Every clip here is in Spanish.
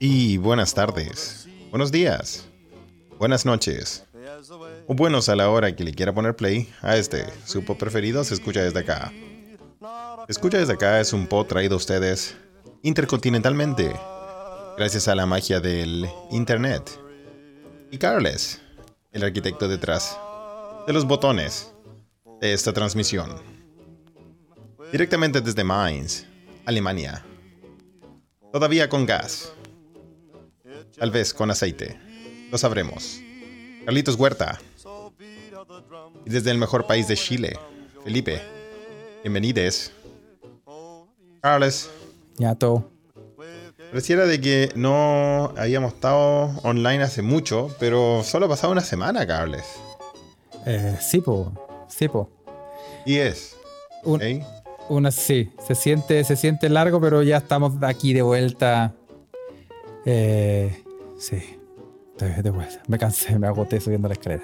Y buenas tardes, buenos días, buenas noches, o buenos a la hora que le quiera poner play a este, su pod preferido se escucha desde acá. Escucha desde acá es un pod traído a ustedes intercontinentalmente, gracias a la magia del Internet. Y Carles, el arquitecto detrás de los botones de esta transmisión. Directamente desde Mainz, Alemania. Todavía con gas. Tal vez con aceite. Lo sabremos. Carlitos Huerta. Y desde el mejor país de Chile, Felipe. Bienvenides. Carles. Ya todo. Pareciera de que no habíamos estado online hace mucho, pero solo ha pasado una semana, Carles. Eh, sí, po. Sí, po. Y es. Un-. Una, sí, se siente, se siente largo, pero ya estamos aquí de vuelta. Eh, sí, de vuelta. Me cansé, me agoté subiendo la escalera.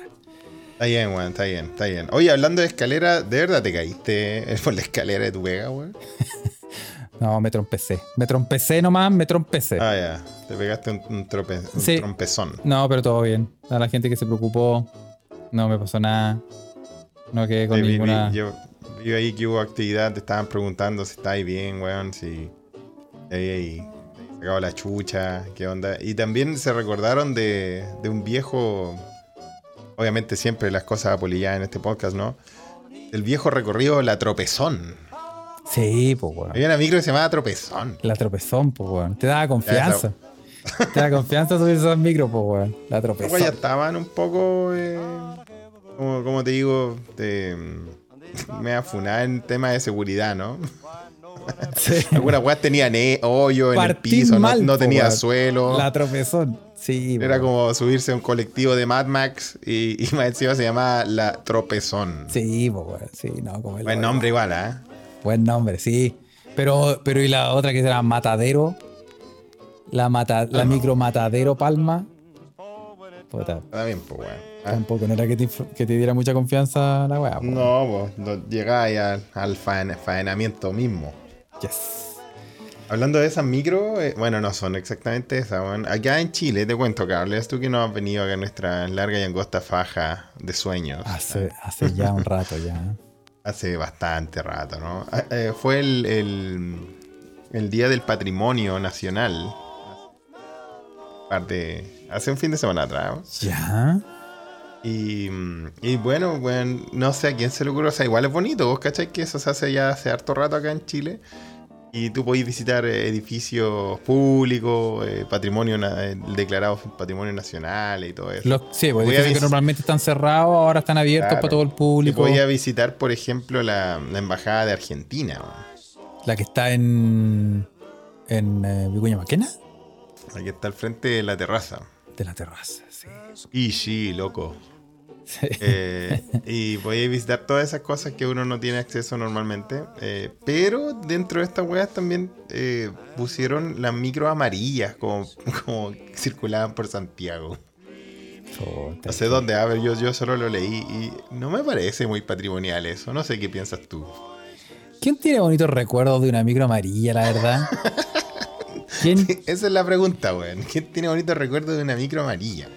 Está bien, weón, está bien, está bien. Oye, hablando de escalera, ¿de verdad te caíste por la escalera de tu pega, weón? No, me trompecé. Me trompecé nomás, me trompecé. Ah, ya. Te pegaste un, un trope- un Sí. trompezón. No, pero todo bien. A la gente que se preocupó, no me pasó nada. No quedé con Sí, vi- vi- ninguna. yo vi ahí que hubo actividad, te estaban preguntando si estáis bien, weón, si te habíais sacado la chucha, qué onda. Y también se recordaron de, de un viejo, obviamente siempre las cosas apolilladas en este podcast, ¿no? El viejo recorrido La Tropezón. Sí, pues, weón. Había una micro que se llamaba Tropezón. La tropezón, pues, weón. Te daba confianza. Te da confianza subir esos micros, pues, weón. La Los tropezón. güeyes ya estaban un poco, eh, como, como te digo, de, me afunada en tema de seguridad, ¿no? Sí. Algunas weas tenían eh, hoyo en el piso, no- mal, no, po, tenía suelo. La tropezón. Sí, Era como subirse a un colectivo de Mad Max y, y más encima se llamaba La Tropezón. Sí, weón. Sí, no, como el Buen nombre igual, ¿ah? Buen nombre, sí. Pero, pero y la otra que era Matadero. La, mata, la micro Matadero Palma. Puta, Está bien, pues, weón. ¿Ah? tampoco no era que te, que te diera mucha confianza la weá. No, pues, ahí al, al faen- faenamiento mismo. Yes. Hablando de esas micro, eh, bueno, no son exactamente esas, weón. Acá en Chile, te cuento, Carles, tú que no has venido acá en nuestra larga y angosta faja de sueños. Hace, hace ya un rato ya. Hace bastante rato, ¿no? Ah, eh, fue el, el, el Día del Patrimonio Nacional. Parte, hace un fin de semana atrás. ¿no? ¿Ya? Y, y bueno, bueno, no sé a quién se le ocurrió. O sea, igual es bonito. Vos cachai que eso se hace ya hace harto rato acá en Chile. Y tú podés visitar eh, edificios públicos, eh, patrimonio eh, declarados patrimonio nacional y todo eso. Los, sí, pues Voy a edificios que normalmente están cerrados, ahora están abiertos Claro. para todo el público. podía visitar, por ejemplo, la, la embajada de Argentina. La que está en. en eh, Vicuña Maquena. Aquí está al frente de la terraza. De la terraza. Y sí, loco. Sí. Eh, y podéis visitar todas esas cosas que uno no tiene acceso normalmente. eh, pero dentro de estas weas también eh, pusieron las micro amarillas como, como circulaban por Santiago. No sé dónde, a ver, yo, yo solo lo leí y no me parece muy patrimonial eso. No sé qué piensas tú. ¿Quién tiene bonitos recuerdos de una micro amarilla, la verdad? ¿Quién? Esa es la pregunta, weón. ¿Quién tiene bonito recuerdo de una micro amarilla?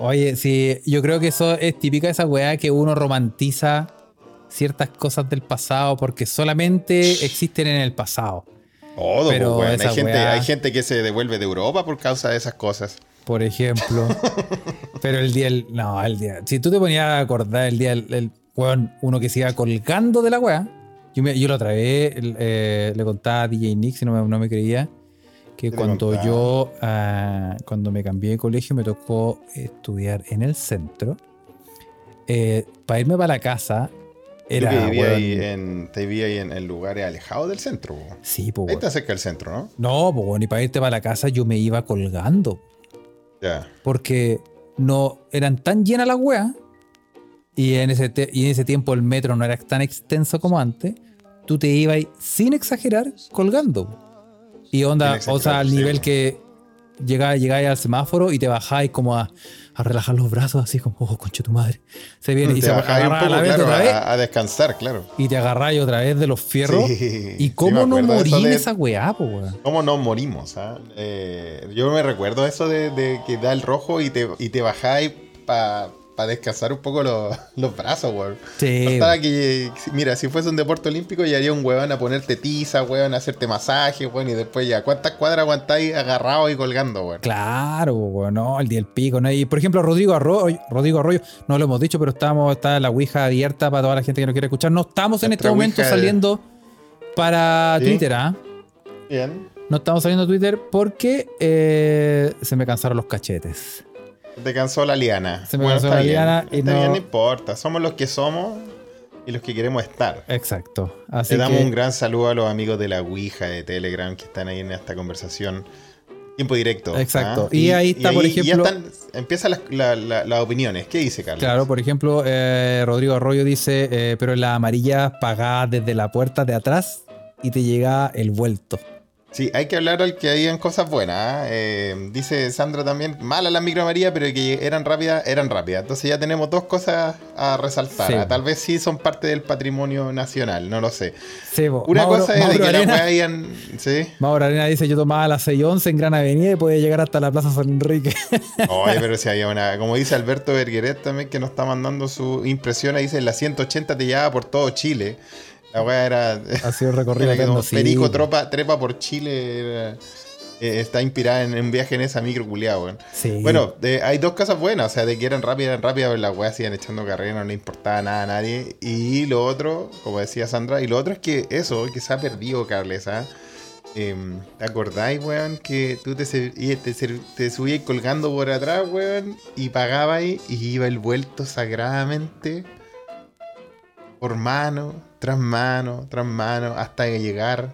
Oye, sí, yo creo que eso es típica de esa weá que uno romantiza ciertas cosas del pasado porque solamente existen en el pasado. Todo, Pero pues, weón. Hay gente, weá- hay gente que se devuelve de Europa por causa de esas cosas. Por ejemplo. Pero el día, no, el día. Si tú te ponías a acordar el día, el, el weón, uno que se iba colgando de la weá. Yo, me- yo lo otra vez eh, le contaba a DJ Nick, si no me, no me creía, que ¿Qué le cuando yo, ah, cuando me cambié de colegio, me tocó estudiar en el centro. Eh, para irme para la casa, era. Vivías weón, ahí en, te vivías ahí en, en lugares alejados del centro. po. Sí, pues, Ahí está cerca del centro, ¿no? No, pues, ni para irte para la casa yo me iba colgando. Ya. porque no eran tan llenas las weas y en, ese te- y en ese tiempo el metro no era tan extenso como antes, tú te ibas sin exagerar colgando. Y onda, o sea, al nivel que llegáis, al semáforo y te bajáis como a, a relajar los brazos, así como, oh, concha tu madre. Se viene y Te se bajáis un agarra a poco, la vez claro, otra vez a, a descansar, claro. y te agarráis otra vez de los fierros. Sí, ¿Y cómo no morí en de- esa weá, po, weón? ¿Cómo no morimos? ah? Eh, yo me recuerdo eso de, de que da el rojo y te, y te bajáis para descansar un poco los, los brazos, weón. Sí. Bastaba que, mira, si fuese un deporte olímpico, ya haría un weón a ponerte tiza, weón, a hacerte masaje, weón, y después ya, ¿cuántas cuadras aguantáis agarrados y colgando, weón? Claro, weón, no, el día del pico. ¿no? Y por ejemplo, Rodrigo Arroyo, Rodrigo Arroyo, no lo hemos dicho, pero estamos, está la Ouija abierta para toda la gente que nos quiere escuchar. No estamos en Nuestra este momento de- saliendo para ¿Sí? Twitter, ¿ah? Bien. No estamos saliendo a Twitter porque eh, se me cansaron los cachetes. Te cansó la liana. Se me Bueno, cansó la bien. liana y Está no- bien, no importa. Somos los que somos y los que queremos estar. Exacto. Así Le damos que, un gran saludo a los amigos de la Ouija de Telegram que están ahí en esta conversación. Tiempo directo. Exacto. ¿ah? Y ahí está, por ya ejemplo- están- empiezan las, la- la- las opiniones. ¿Qué dice Carlos? Claro, por ejemplo, eh, Rodrigo Arroyo dice, eh, pero la amarilla pagada desde la puerta de atrás y te llega el vuelto. Sí, hay que hablar al que hayan cosas buenas. ¿ah? Eh, dice Sandra también, malas las micro María, pero que eran rápidas, eran rápidas. Entonces ya tenemos dos cosas a resaltar. Sí. ¿ah? Tal vez sí son parte del patrimonio nacional, no lo sé. Sí. Una Mauro- cosa es de que la Arena- weá hayan. Sí. Mauro Arena dice, yo tomaba las 6.11 en Gran Avenida y podía llegar hasta la Plaza San Enrique. Oye, pero si había una. Como dice Alberto Bergueret también, que nos está mandando su impresión, ahí dice: la 180 te llevaba por todo Chile. La weá era. ha sido recorrido era que sí. Perico tropa, trepa por Chile. era- eh, está inspirada en un viaje en esa micro culiada, weón. Sí. Bueno, hay dos cosas buenas, o sea, de que eran rápidas, eran rápidas, pero las weas sigan echando carrera, no le importaba nada a nadie. Y lo otro, como decía Sandra, y lo otro es que eso, que se ha perdido, Carles, ¿ah? Em, ¿Te acordáis, weón? Que tú te, te, subías colgando por atrás, weón, y pagabas y iba el vuelto sagradamente por mano, tras mano, tras mano, hasta llegar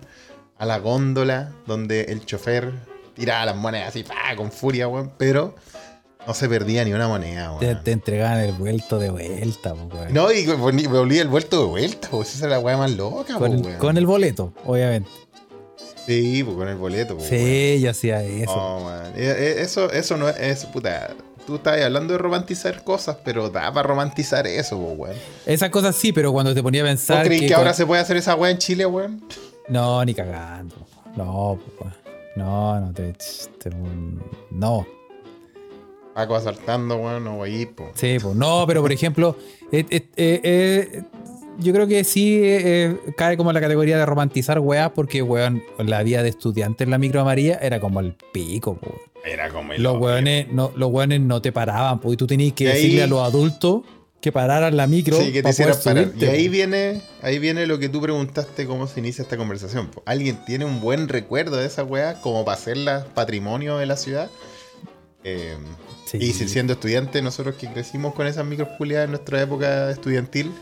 a la góndola donde el chofer tiraba las monedas así, pa, con furia, weón, pero no se perdía ni una moneda, weón. te, te entregaban el vuelto de vuelta, weón. No, y me volvía el vuelto de vuelta, pues esa es la weá más loca, con, po, el, weón. con el boleto, obviamente. Sí, pues con el boleto, weón. Sí, yo hacía eso. No, man. Eh, eh, Eso, eso no es, es, puta. Tú estás hablando de romantizar cosas, pero da para romantizar eso, weón. Esas cosas sí, pero cuando te ponía a ¿Vos pensar crees que, que ahora se puede hacer esa weá en Chile, weón? No, ni cagando. No, weón. no, no te, te- no. Paco asaltando, weón, no voy po. Sí, pues no, pero por ejemplo, eh, eh, eh, eh, yo creo que sí cae como en la categoría de romantizar weas, porque weón, la vida de estudiante en la micro amarilla era como el pico, po. Era como el. Los hoyo. weones no, los weones no te paraban, pues y tú tenías que Y ahí- decirle a los adultos que pararan la micro Sí, que te hicieran parar. subirte, Y ahí viene, ahí viene lo que tú preguntaste, cómo se inicia esta conversación. ¿Alguien tiene un buen recuerdo de esa weá como para hacerla patrimonio de la ciudad? Eh, Sí. Y si siendo estudiante, nosotros que crecimos con esas micros culiadas en nuestra época estudiantil,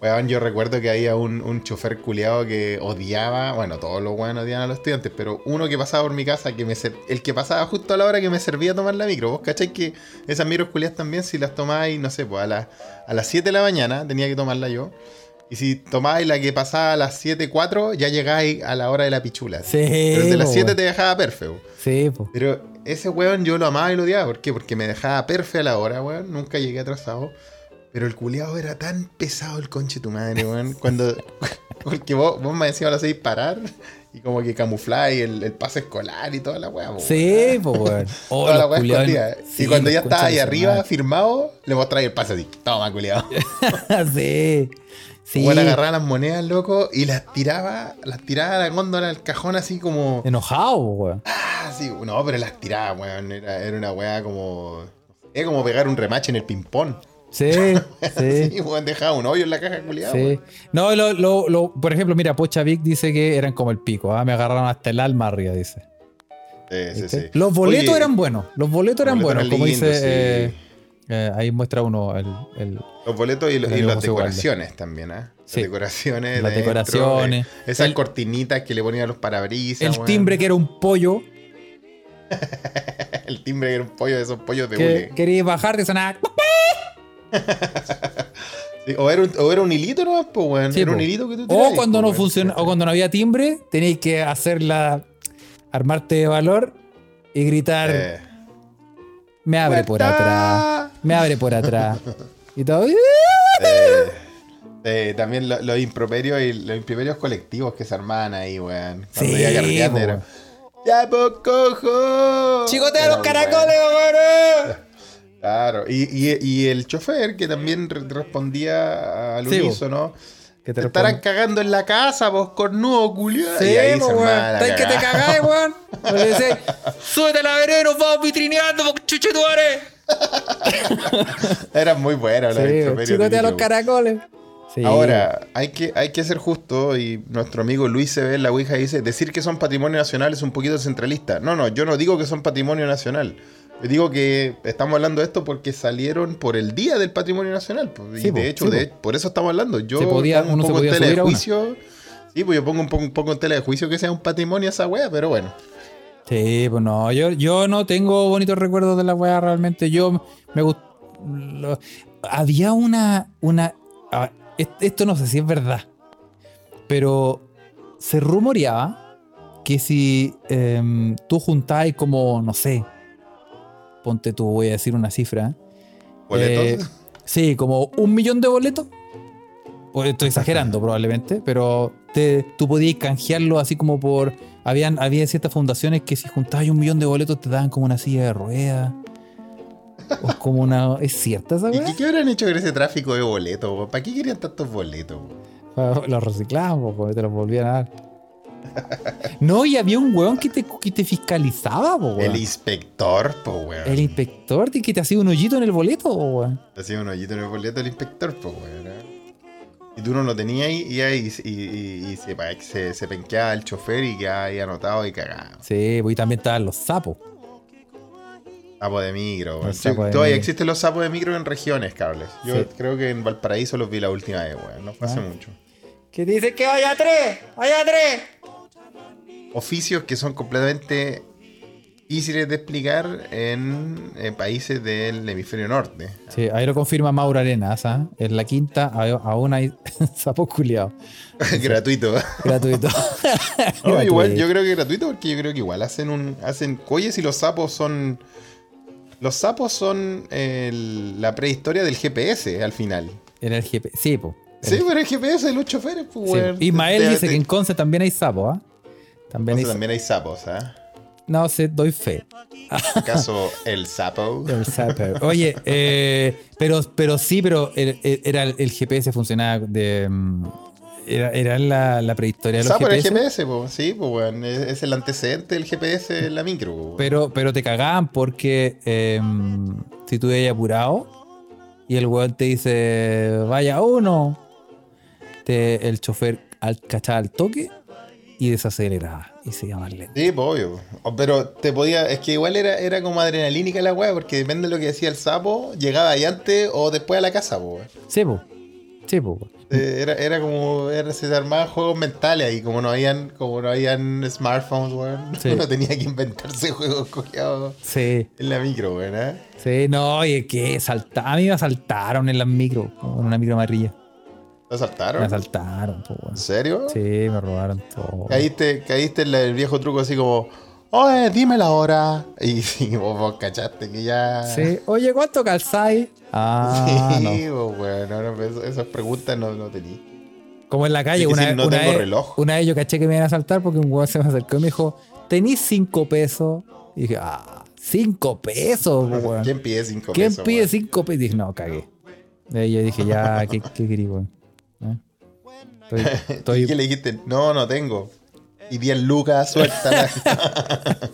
weón, yo recuerdo que había un, un chofer culiado que odiaba, bueno, todos los weones odiaban a los estudiantes, pero uno que pasaba por mi casa, que me el que pasaba justo a la hora que me servía tomar la micro. ¿Vos cacháis que esas micros culiadas también, si las tomáis, no sé, pues a, las a las 7 de la mañana tenía que tomarla yo. Y si tomabais la que pasaba a las 7.04, ya llegáis a la hora de la pichula. Sí, Pero de las po, 7 weón. te dejaba perfecto. Sí, pues. Pero ese weón yo lo amaba y lo odiaba. ¿Por qué? Porque me dejaba perfecto a la hora, weón. Nunca llegué atrasado. Pero el culiado era tan pesado el conche tu madre, weón. Cuando. Porque vos, vos me decías las 6 parar. Y como que camufláis el, el pase escolar y toda la weá, po, Sí, pues, weón. Oh, Toda la weá escondida. Sí, y cuando ya estaba ahí arriba, madre. firmado, le mostráis el pase así. Toma, culiado. sí. Sí. Bueno, agarraba las monedas, loco, y las tiraba, las tiraba a la góndola al cajón así como. Enojado, weón. Ah, sí, no, pero las tiraba, weón. Era, era una weá como. Era como pegar un remache en el ping-pong. Sí, sí. Sí, weón, dejaba un hoyo en la caja culiada. Sí. No, lo, lo, lo- por ejemplo, mira, Pocha Vic dice que eran como el pico. ¿ah? Me agarraron hasta el alma arriba, dice. Sí, sí, sí. Los boletos Oye, eran buenos. Los boletos eran boletos buenos. eran como dice. eh, eh, ahí muestra uno el. el- Los boletos y, las decoraciones también, ¿ah? Sí. Las decoraciones. Las dentro, decoraciones. eh, esas El- cortinitas que le ponían a los parabrisas. el timbre que era un pollo. El timbre que era un pollo de esos pollos de Que hule. querías bajar de sonar. Sí, o, era un, o era un hilito nomás, pues, weón. Sí, era un po. hilito que tú O tirabas, cuando po, no funciona, o cuando no había timbre, tenéis que hacerla, armarte de valor y gritar, Eh, me abre por ¡Puerta! atrás, me abre por atrás. Y todo. eh, eh, también lo- los improperios y los improperios colectivos que se armaban ahí, weón. Cuando Sí, carreteando po, era. ¡Ya, pues, cojo! ¡Chicotea los caracoles, weón! Claro, y, y- y el chofer que también re- respondía al Sí, unísono. Que Te te estarán cagando en la casa, vos cornudo, culiado. Sí, weón. la ¿Sabes que te cagáis, weón? Súbete a la vereda y nos vamos vitrineando, porque chuchetuare. Eran muy buenos los Sí, chicotea de los caracoles. Sí. Ahora, hay que, hay que ser justo y nuestro amigo Luis se ve en la Ouija y dice, decir que son patrimonio nacional es un poquito centralista. No, no, yo no digo que son patrimonio nacional. Digo que estamos hablando de esto porque salieron por el Día del Patrimonio Nacional. pues, y Sí, de hecho, sí, de- po. por eso estamos hablando. Yo Se podía- un uno se poco en tela de juicio. Sí, pues yo pongo un poco, un poco en tela de juicio que sea un patrimonio esa wea, pero bueno. Sí, pues no, yo, yo no tengo bonitos recuerdos de la weá realmente. Yo me gustó. Había una. una est- esto no sé si es verdad. Pero se rumoreaba que si em, tú juntabas como, no sé, ponte tú, voy a decir una cifra. ¿Boletos? Eh, sí, como un millón de boletos. Estoy exagerando probablemente, pero te, tú podías canjearlo así como por... Habían, había ciertas fundaciones que si juntabas un millón de boletos te daban como una silla de ruedas. o como una... ¿Es cierta esa ¿Y qué, habrán hecho con ese tráfico de boletos? ¿Para qué querían tantos boletos? Los reciclaban, pues, te los volvían a dar. No, y había un weón que te, que te fiscalizaba, po, weón. El inspector, po, weón. El inspector que te hacía un hoyito en el boleto, po, weón. Hacía un hoyito en el boleto del inspector, pues, weón. ¿eh? Y tú no lo tenías y, ahí- y, y- y se, se, se penqueaba el chofer y quedaba ahí anotado y cagado. Sí, pues y también estaban los sapos. Sapo de micro, weón. Sí, todavía micro. existen los sapos de micro en regiones, cables. Yo Sí. creo que en Valparaíso los vi la última vez, weón. No fue hace Ah. mucho. Que dice que vaya tres, vaya tres. Oficios que son completamente difíciles de explicar en, eh, países del hemisferio norte. Sí, ahí lo confirma Mauro Arenas, ¿ah? En la quinta aún hay sapos culiados. Gratuito. Gratuito. No, igual, yo creo que gratuito porque yo creo que igual hacen un. hacen Coyes y los sapos son. Los sapos son el- la prehistoria del GPS al final. En el GP. Sí, po. Sí, pero el GPS de los choferes, pues, Sí. weón. Ismael Te- dice te- que en Conce también hay sapos, ¿ah? También hay también hay sapos, ¿ah? No sé, doy fe. ¿Acaso el sapo? El sapo. Oye, eh, pero, pero sí, pero el- el- era el, el GPS funcionaba de. mm, Era, era la, la prehistoria de los sapo era el GPS. GPS, pues, sí, pues, weón. Es, es el antecedente del GPS en la micro, weón. Pero, pero te cagaban porque eh, si tú ibas apurado y el weón te dice, vaya uno, te, el chofer al, cachaba el toque y desaceleraba y se más lento. Sí, pues, obvio. Pero te podía. Es que igual era, era como adrenalínica la weá, porque depende de lo que decía el sapo, llegaba ahí antes o después a la casa, pues. Sí. Eh, Era, era como, era, se armaban juegos mentales ahí, como no habían, como no habían smartphones, weón. Sí. Uno tenía que inventarse juegos cogidos Sí, en la micro, weón, ¿eh? sí, no, y es que salta, a mí me asaltaron en las micro, en una micro amarilla. ¿Lo asaltaron? Me asaltaron, po. ¿En serio? Sí, me robaron todo. Caíste, caíste en el viejo truco así como, oye, dime la hora. Y, y vos, vos cachaste que ya... Sí, oye, ¿cuánto calzáis? Ah, no. Sí, no, no, eso- esas preguntas no, no tenía. Como en la calle, una, si no una tengo vez, reloj. una vez yo caché que me iban a asaltar porque un weón se me acercó y me dijo, ¿tenís cinco pesos? Y dije, ah, cinco pesos, weón. ¿Quién pide cinco ¿Quién pesos, pide weón? cinco pesos? Y dije, no, cagué. Y yo dije, ya, ¿qué, qué querí, weón? ¿Eh? Estoy, ¿Y estoy- qué le dijiste? No, no tengo. Y 10 lucas, suéltala.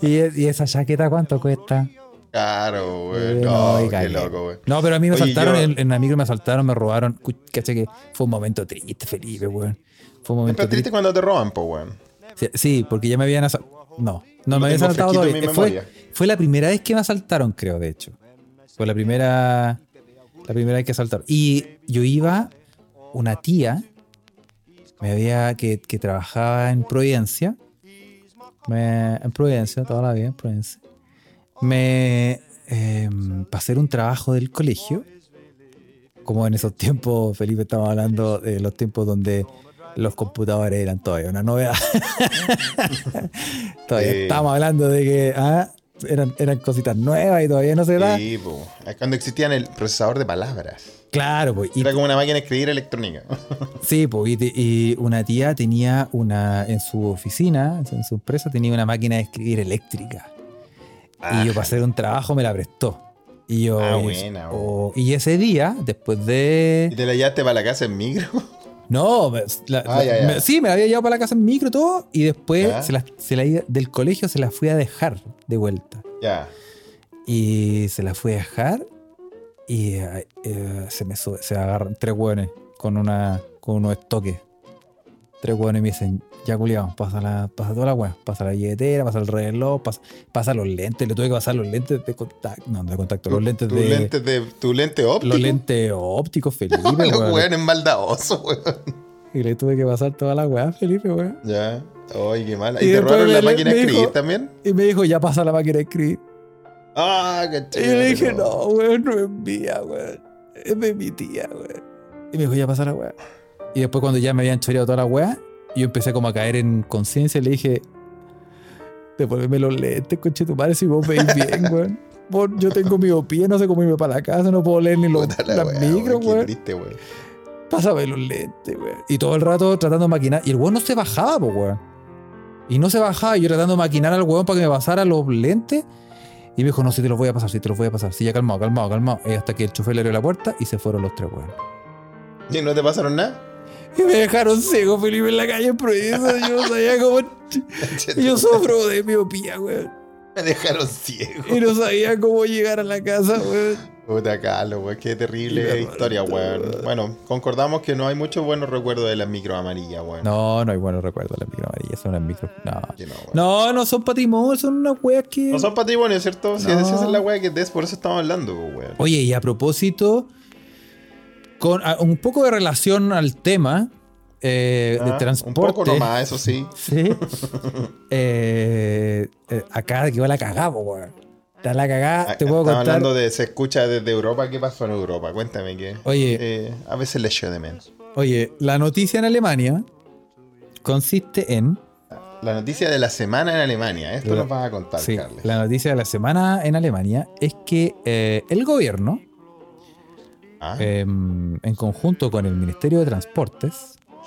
¿Y, y esa chaqueta cuánto cuesta? claro, weón. Eh, No, qué loco, weón. No, pero a mí me Oye, asaltaron, yo- en, en la micro me asaltaron, me robaron. Caché que fue un momento triste, Felipe, weón. Fue un momento es triste triste. cuando te roban, po, weón. Sí, sí, porque ya me habían asaltado. No, no me habían asaltado todavía. Fue, fue la primera vez que me asaltaron, creo, de hecho. Fue la primera. La primera vez que asaltaron. Y yo iba, una tía, me había. que, que trabajaba en Providencia. Me- en Providencia, toda la vida en Providencia. Me. Eh, para hacer un trabajo del colegio. Como en esos tiempos, Felipe, estamos hablando de los tiempos donde los computadores eran todavía una novedad. todavía Sí. estamos hablando de que ah, eran, eran cositas nuevas y todavía no se da. Sí, po. Es cuando existían el procesador de palabras. Claro, pues. Era como una máquina de escribir electrónica. sí, pues. Y, una tía tenía una. En su oficina, en su empresa, tenía una máquina de escribir eléctrica. Y yo para hacer un trabajo me la prestó. Y yo. Ah, buena, oh, y ese día, después de. ¿Y te la llevaste para la casa en micro? No, la- Ah, ya, ya. me- sí, me la había llevado para la casa en micro y todo. Y después se la, se la del colegio se la fui a dejar de vuelta. ya. Y se la fui a dejar. Y eh, eh, se me sube- se agarran tres hueones con una con unos estoques. Tres hueones me dicen, ya culiado, pasa, la, pasa toda la hueá, pasa la billetera, pasa el reloj, pasa, pasa los lentes, le tuve que pasar los lentes de contacto, no, de contacto, los lentes tu de lente de tu lente óptico. los lentes ópticos, Felipe, Los weón. weones maldadosos, weón. Y le tuve que pasar toda la weá, Felipe, weón. Ya. Ay, qué mal. Y ¿Y te robaron la máquina de escribir también? Y me dijo, ya pasa la máquina de escribir. Ah, qué Y chévere. yo le dije, no, weón, no es mía, weón. Es de mi tía, weón. Y me dijo, ya pasa la weá. Y después cuando ya me habían choreado toda la weá, yo empecé como a caer en conciencia y le dije, devuélveme los lentes, coche tu madre, si vos veis bien, weón. Yo tengo miopía, no sé cómo irme para la casa, no puedo leer ni los, las micros, weón. Pásame los lentes, weón. Y todo el rato tratando de maquinar. Y el weón no se bajaba, weón. Y no se bajaba. Y yo tratando de maquinar al weón para que me pasara los lentes. Y me dijo, no, si te los voy a pasar, si te los voy a pasar. Sí, ya calmado, calmado, calmado. Y hasta que el chofer le abrió la puerta y se fueron los tres weón. ¿Y no te pasaron nada? Y me dejaron ciego, Felipe, en la calle prohibida. Yo no sabía cómo. Yo sufro de miopía, weón. Me dejaron ciego. Y no sabía cómo llegar a la casa, weón. Puta Carlos, weón. Qué terrible Qué historia, weón. Bueno, concordamos que no hay muchos buenos recuerdos de las micro amarillas, weón. No, no hay buenos recuerdos de la micro amarilla. Son las micro. No. No. No, no son patrimonio, son unas weas que. No son patrimonios, ¿cierto? Si esa es la weá que es, por eso estamos hablando, weón. Oye, y a propósito, con a- un poco de relación al tema eh, de Ah, transporte. Un poco nomás, eso sí. Sí. Eh, eh, acá que va la cagada, weón. Está la cagada, Ah, te puedo contar. hablando de se escucha desde Europa. ¿Qué pasó en Europa? Cuéntame que. Oye. eh, a veces le echo de menos. Oye, la noticia en Alemania consiste en. La noticia de la semana en Alemania. Esto La- nos vas a contar, Sí, Carles. la noticia de la semana en Alemania es que el gobierno, Ah. em, en conjunto con el Ministerio de Transportes,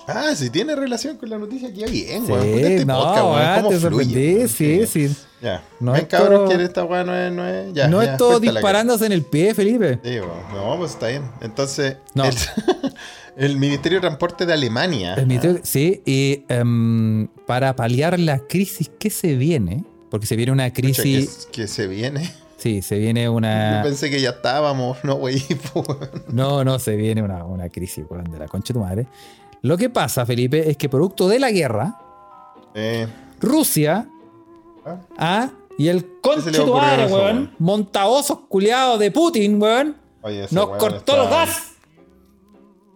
Ah, si tiene relación con la noticia, qué bien, Sí, weón. Este no, podcast, weón, weón, cómo te fluye, sí, sí. Ya. No Ven, es todo- que esta weá no es, no es. Ya, no ya, es todo disparándose en el pie, Felipe. que- Sí, weón. No, pues está bien. Entonces, No. el, el Ministerio de Transporte de Alemania. El ministerio- sí, y em, para paliar la crisis que se viene, porque se viene una Pucha, crisis, que, que se viene. Sí, se viene Yo una, pensé que ya estábamos, no, güey. pues, no, no, se viene una, una crisis, weón, de la concha de tu madre. Lo que pasa, Felipe, es que producto de la guerra, Eh, Rusia, Ah. ah, y el concha de tu madre, weón, montaosos culiados de Putin, weón, oye, nos weón cortó está- los gas.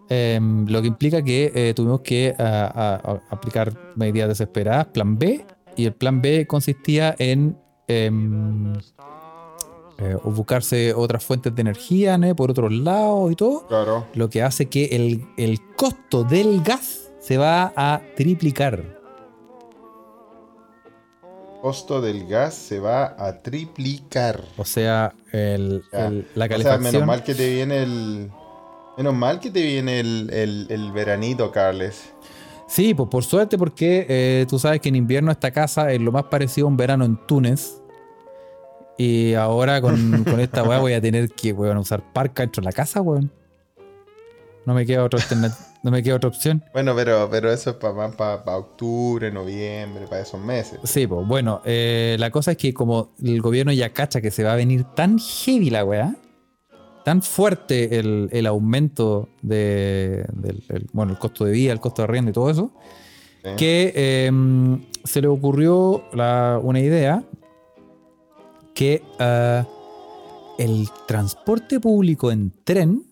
Em, lo que implica que eh, tuvimos que a- a- a- aplicar medidas desesperadas, plan B, y el plan B consistía en em, eh, o buscarse otras fuentes de energía ¿no? por otros lados y todo, Claro. lo que hace que el, el costo del gas se va a triplicar. Costo del gas se va a triplicar. O sea, el- la O sea, calefacción... menos mal que te viene el. Menos mal que te viene el, el, el veranito, Carles. Sí, pues por suerte, porque eh, tú sabes que en invierno esta casa es lo más parecido a un verano en Túnez. Y ahora con, con esta weá voy a tener que weón, usar parca dentro de la casa, weón. No me queda otra no me queda otra opción. Bueno, pero, pero eso es para para octubre, noviembre, para esos meses. Sí, pues bueno, eh, la cosa es que como el gobierno ya cacha que se va a venir tan heavy la weá, tan fuerte el, el aumento de, del el- bueno, el costo de vida, el costo de arriendo y todo eso, ¿sí? que eh, se le ocurrió la- una idea que ah, el transporte público en tren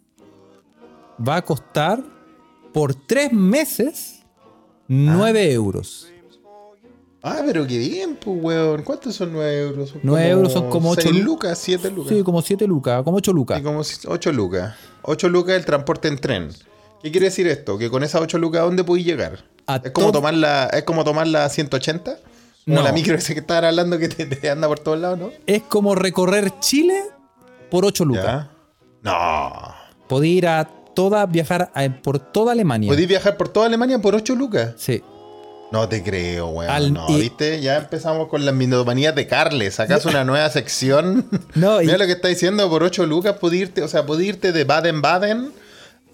va a costar por tres meses 9 euros. Ah, pero qué bien, pues, weón. ¿Cuántos son 9 euros? Son 9 euros son como ocho 6 lu- lucas, 7 lucas. Sí, como 7 lucas, como 8 lucas. Sí, como 8 lucas. 8 lucas el transporte en tren. ¿Qué quiere decir esto? Que con esas 8 lucas, ¿a dónde podéis llegar? A ¿Es como, tomar la, ¿Es como tomar la 180? Como No. la micro esa que estaban hablando que te, te anda por todos lados, ¿no? Es como recorrer Chile por 8 lucas. ¿Ya? No. Podía ir a toda, viajar a- por toda Alemania. ¿Podéis viajar por toda Alemania por 8 lucas? Sí. No te creo, weón. Al- no, y- ¿viste? Ya empezamos con las minomanías de Carles. Sacas una nueva sección. No, y- Mira lo que está diciendo, por 8 lucas podés irte, o sea, podés irte de Baden-Baden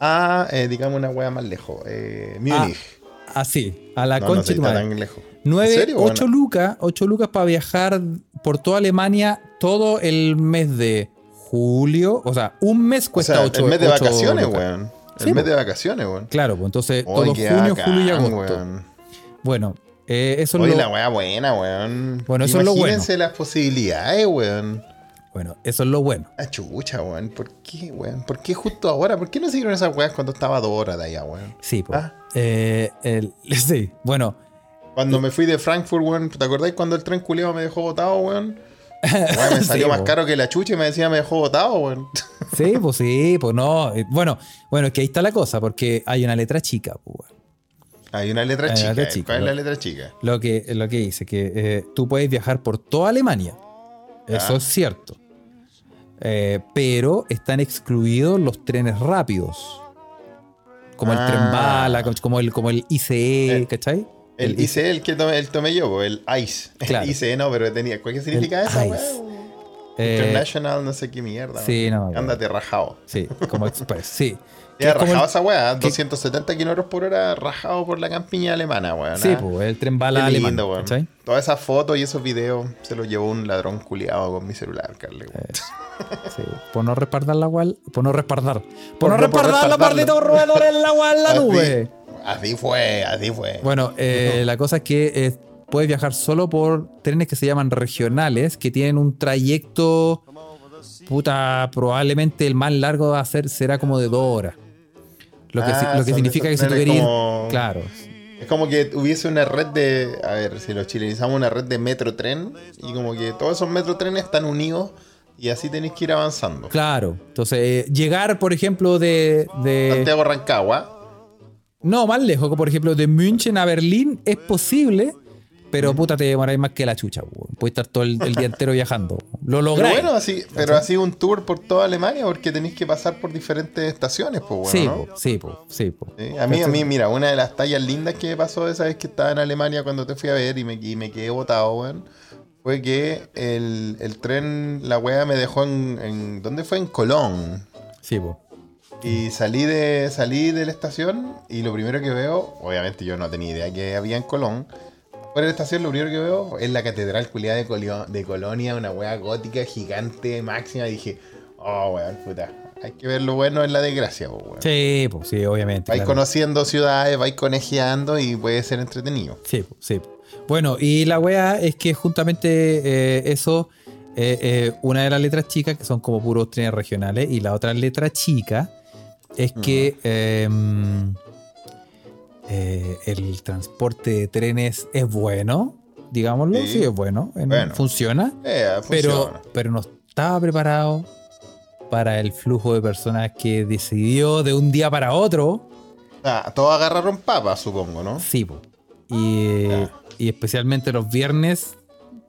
a, eh, digamos, una wea más lejos. Eh, Múnich. Así, a la no, no concha madre. tan lejos. ¿En 9, serio, 8 weón? lucas, 8 lucas para viajar por toda Alemania todo el mes de julio. O sea, un mes O cuesta sea, 8 el mes de vacaciones, weón. El Sí, mes de vacaciones, weón. Claro, pues entonces todo junio, bacán, julio y agosto. weón. Bueno, eh, eso es Oye, lo, la wea buena, weón. Bueno, eso es lo bueno. Imagínense las posibilidades, weón. Bueno, eso es lo bueno. Ah, chucha, weón. ¿Por qué, weón? ¿Por qué justo ahora? ¿Por qué no siguieron esas weas cuando estaba dos horas de allá, weón? Sí, pues. Ah. Eh, el- sí, bueno, Cuando me fui de Frankfurt, weón, ¿te acordáis cuando el tren culiado me dejó botado, weón? Weón, me Sí, salió más po. caro que la chucha y me decía me dejó botado, weón. sí, pues sí, pues no. eh, Bueno, bueno, es que ahí está la cosa, porque hay una letra chica, weón. Hay una letra Hay una chica. letra eh. chica, ¿Cuál es la letra chica? Lo que, lo que dice, que eh, tú puedes viajar por toda Alemania. Eso Ya. es cierto. Eh, pero están excluidos los trenes rápidos. Como el Ah. tren bala, como el, como el ICE, Eh, ¿cachai? El ICE, el que tomé, el tomé yo, el ICE. Claro. El ICE no, pero tenía. ¿Cuál qué significa El eso, ICE. Eh, International, no sé qué mierda. sí, no. Ándate rajado. Sí, como Express, sí. Que es rajado el- esa weá, que- 270 kilómetros por hora rajado por la campiña alemana, weón. Sí, pues, el tren bala alemán. Todas esas fotos y esos videos se los llevó un ladrón culiado con mi celular, Carly. weón. Sí, por no respaldar la gual, por no respaldar. Por, Por no respaldar los respaldarlo. malditos roedores en la en la nube. Así fue, así fue. Bueno, eh, la cosa es que eh, puedes viajar solo por trenes que se llaman regionales, que tienen un trayecto, puta, probablemente el más largo va a ser, será como de dos horas. Lo que, Ah, si- lo que significa que si tú querías... como- Claro, Es como que hubiese una red de. A ver, si lo chilenizamos, una red de metro tren. Y como que todos esos metro trenes están unidos. Y así tenéis que ir avanzando. claro. Entonces, eh, llegar, por ejemplo, de... de Santiago Rancagua. no, más lejos, por ejemplo, de München a Berlín es posible, pero puta, te demoráis más que la chucha. weón. Puedes estar todo el, el día entero viajando. Lo Pero lográis. bueno, así, pero así un tour por toda Alemania porque tenéis que pasar por diferentes estaciones, pues bueno, sí, ¿no? po, sí, po, sí, po. Sí, A mí, a mí, mira, una de las tallas lindas que pasó esa vez que estaba en Alemania cuando te fui a ver y me, y me quedé botado, weón, fue que el, el tren, la wea me dejó en, en- ¿Dónde fue? En Colón. Sí, po. Y salí de, salí de la estación y lo primero que veo, obviamente yo no tenía idea que había en Colón. Fuera de la estación lo primero que veo es la catedral culiada de, Colio- de Colonia, una wea gótica gigante máxima. Y dije, oh weón, puta, hay que ver lo bueno en la desgracia, po, weón. Sí, po, sí, obviamente. Vais claro. conociendo ciudades, vais conejeando y puede ser entretenido. Sí, po, sí. po. Bueno, y la wea es que justamente eh, eso, eh, eh, una de las letras chicas, que son como puros trenes regionales, y la otra letra chica es que eh, el transporte de trenes es bueno, digámoslo, sí, Sí. es bueno, en- Bueno. funciona, Eh, pero, funciona. pero no estaba preparado para el flujo de personas que decidió de un día para otro Ah, todos agarraron papas, supongo, ¿no? Sí, po. Y, Ya. y especialmente los viernes,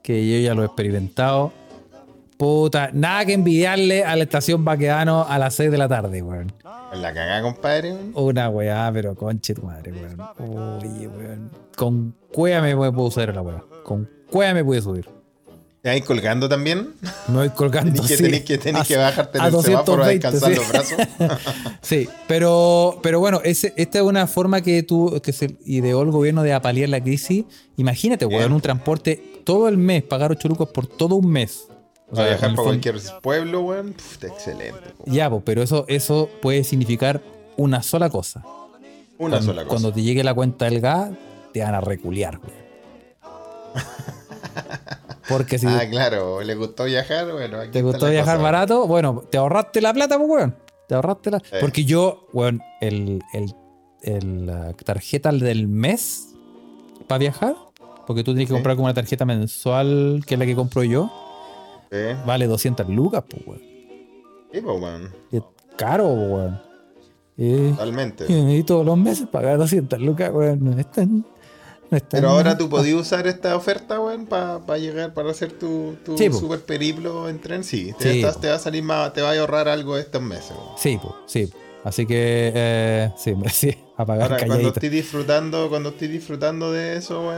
que yo ya lo he experimentado. Puta, nada que envidiarle a la estación Baquedano a las 6 de la tarde, weón. La cagada, compadre. Una weá, pero conche tu madre, weón. Oye, weón. Con cueva me puedo subir la weá. Con cueva me pude subir. ¿Te vais colgando también? Me voy colgando. Tenés que, sí, tenés que, tenés a- que bajarte en el semáforo a 220, descansar sí. los brazos. Sí, pero, pero bueno, ese- esta es una forma que tú, que se ideó el gobierno de apalear la crisis. Imagínate, weón, un transporte todo el mes, pagar 8 lucas por todo un mes. O sea, viajar fondo- cualquier pueblo, weón. está excelente. po. Ya, pues, pero eso, eso puede significar una sola cosa. Una cuando, sola cosa. Cuando te llegue la cuenta del gas, te van a reculiar, weón. Porque si Ah, claro, le gustó viajar, bueno. aquí te gustó viajar cosa. barato, bueno, te ahorraste la plata, pues, weón. Te ahorraste la. Sí. Porque yo, weón, el, el, el, la tarjeta del mes para viajar, porque tú tienes que comprar como una tarjeta mensual, que es la que compro yo, Sí, vale 200 lucas, pues, weón. sí, po, weón. Es caro, pues, weón. Y, Totalmente. y todos los meses pagar 200 lucas, weón. No es tan. No es tan- Pero ahora tú podías usar esta oferta, weón, para llegar, para hacer tu, tu Sí, po. super periplo en tren. Sí, te, Sí, estás- te va a salir más, te va a ahorrar algo estos meses. weón. Sí, pues, sí. Así que, eh, sí, sí, a pagar Ahora, cuando estés disfrutando, cuando estés disfrutando de eso,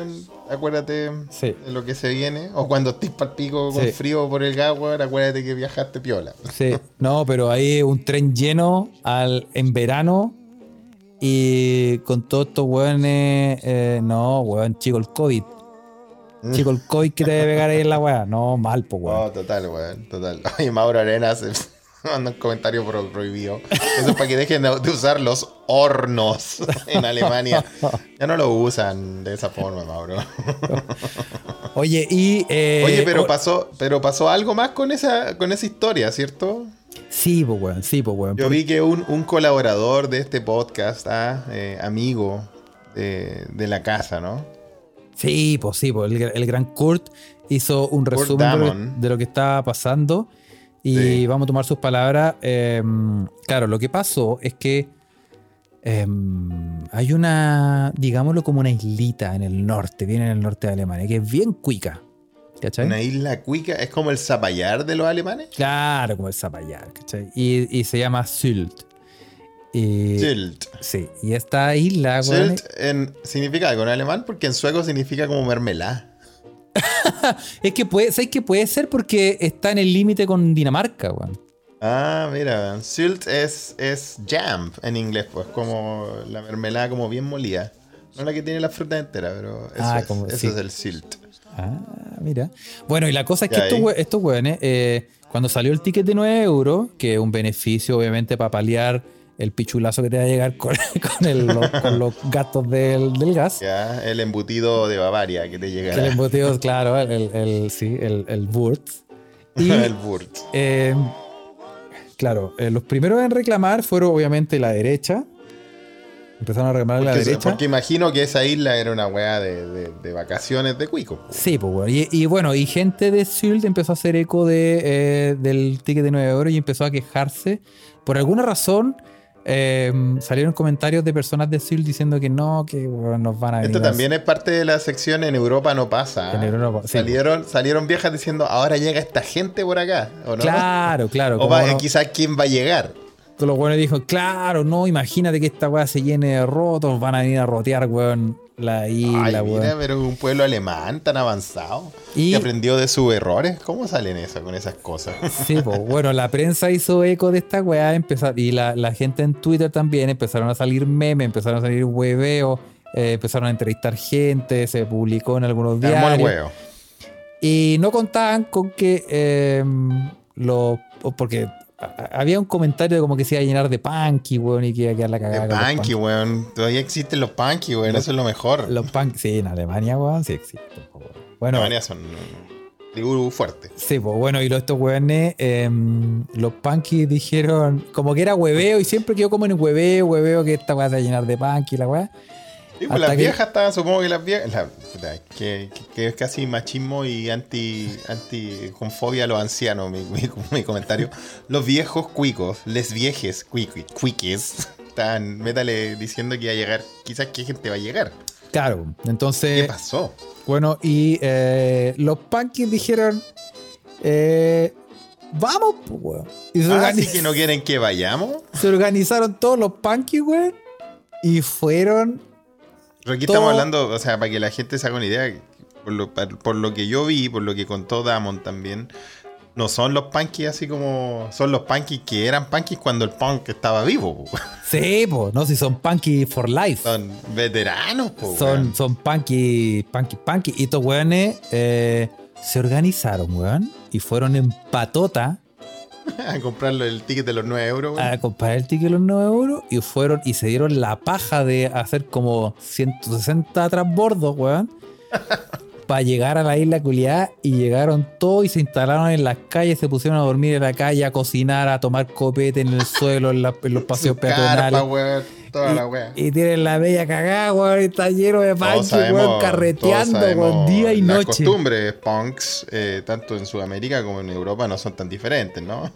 acuérdate Sí. de lo que se viene. O cuando estés pal pico con Sí. frío por el gas, weón, acuérdate que viajaste piola. Sí, no, pero ahí un tren lleno al, en verano y con todos estos weones. eh, no, weón, chico, el COVID. Chico, el COVID que te debe pegar ahí en la weá. No, mal, pues, weón. No, total, weón, total. Oye, Mauro Arenas manda un comentario pro- prohibido. Eso es para que dejen de usar los hornos en Alemania. Ya no lo usan de esa forma, Mauro. Oye, y. eh, Oye, pero o- pasó, pero pasó algo más con esa, con esa historia, ¿cierto? Sí, pues, weón, sí, pues, weón. Yo vi que un, un colaborador de este podcast, ah, eh, amigo de, de la casa, ¿no? Sí, pues sí, pues el, el gran Kurt hizo un Kurt resumen de lo, Damon. de lo que estaba pasando y Sí. vamos a tomar sus palabras. Eh, claro, lo que pasó es que eh, hay una, digámoslo como una islita en el norte, bien en el norte de Alemania, que es bien cuica. ¿Cachai? Una isla cuica, es como el zapallar de los alemanes. Claro, como el Zapallar, ¿cachai? Y, y se llama Sylt. Y, Sylt. Sí, y esta isla, Sylt en- significa algo en alemán porque en sueco significa como mermelada. es que puede, ¿sabes que puede ser? Porque está en el límite con Dinamarca, weón. Ah, mira, Sylt es, es jam en inglés, pues como la mermelada como bien molida. No la que tiene la fruta entera, pero eso, Ah, es, como- eso sí. es el Sylt. Ah, mira. Bueno, y la cosa es que estos, estos weones, eh, cuando salió el ticket de 9 euros, que es un beneficio obviamente para paliar el pichulazo que te va a llegar con, con, el- los, con los gastos del, del gas. Ya, el embutido de Bavaria que te Que llegará. el embutido, claro, el, el, el- sí, el, el. Y, el Burt. eh, claro, eh, los primeros en reclamar fueron obviamente la derecha. Empezaron a reclamar la derecha. porque imagino que esa isla era una weá de, de- de vacaciones de cuico. Sí, pues, weón. Y, y bueno, y gente de Sylt empezó a hacer eco de, eh, del ticket de 9 euros y empezó a quejarse. Por alguna razón, eh, salieron comentarios de personas de Sylt diciendo que no, que nos van a venir. Esto también es parte de la sección en Europa no pasa. En Europa, sí. salieron, salieron viejas diciendo, ahora llega esta gente por acá, ¿o no? Claro, claro. O no- quizás quién va a llegar. los weones dijeron, claro, no, imagínate que esta weá se llene de rotos, van a venir a rotear, weón, la isla, Ay, weón. mira, pero un pueblo alemán tan avanzado. Y- Que aprendió de sus errores. ¿Cómo salen eso con esas cosas? Sí, pues bueno, la prensa hizo eco de esta weá empezó- y la, la gente en Twitter también empezaron a salir memes, empezaron a salir hueveos, eh, empezaron a entrevistar gente, se publicó en algunos diarios. huevo. Y no contaban con que eh, los. Porque había un comentario de como que se iba a llenar de punky, weón, y que iba a quedar la cagada. De punky, weón. Todavía existen los punky, weón. Eso es lo mejor. Los punky, sí, en Alemania, weón, sí existen. weón. Bueno, Alemania son tribu fuerte. Sí, pues bueno, y los, estos weones, em, los punky dijeron como que era hueveo y siempre quedó como en hueveo, hueveo que esta weá se va a llenar de punky la weá. Sí, pues las que- viejas estaban, supongo que las viejas. la- que, es casi machismo y anti, anti con fobia a los ancianos, mi, mi- mi comentario. Los viejos cuicos, les viejes cuiqui- cuiques, estaban, métale diciendo que iba a llegar. Quizás qué gente va a llegar. Claro, ¿Qué entonces, pasó? bueno, y eh, los punky dijeron, eh, vamos, pues weón. Y se, Ah, sí que no quieren que vayamos. se organizaron todos los punky, weón, y fueron Pero aquí Todo- estamos hablando, o sea, para que la gente se haga una idea, por lo, por lo que yo vi, por lo que contó Damon también, no son los punkies así como. Son los punkies que eran punkies cuando el punk estaba vivo. po. Sí, pues, no, si son punky for life. Son veteranos, po, son, weón. son punky, punky, punky. Y estos weones eh, se organizaron, weón, y fueron en patota a comprarle el ticket de los 9 euros. weón. a comprar el ticket de los 9 euros y fueron y se dieron la paja de hacer como 160 transbordos, weón. Para llegar a la isla culiada y llegaron todos y se instalaron en las calles, se pusieron a dormir en la calle, a cocinar, a tomar copete en el suelo, en, la- en los paseos peatonales. carpa, weón, toda la weá. Y tienen la bella cagada, weón, y está lleno de sabemos- weón, carreteando, weón, día y Las noche. costumbres punks, eh, tanto en Sudamérica como en Europa, no son tan diferentes, ¿no?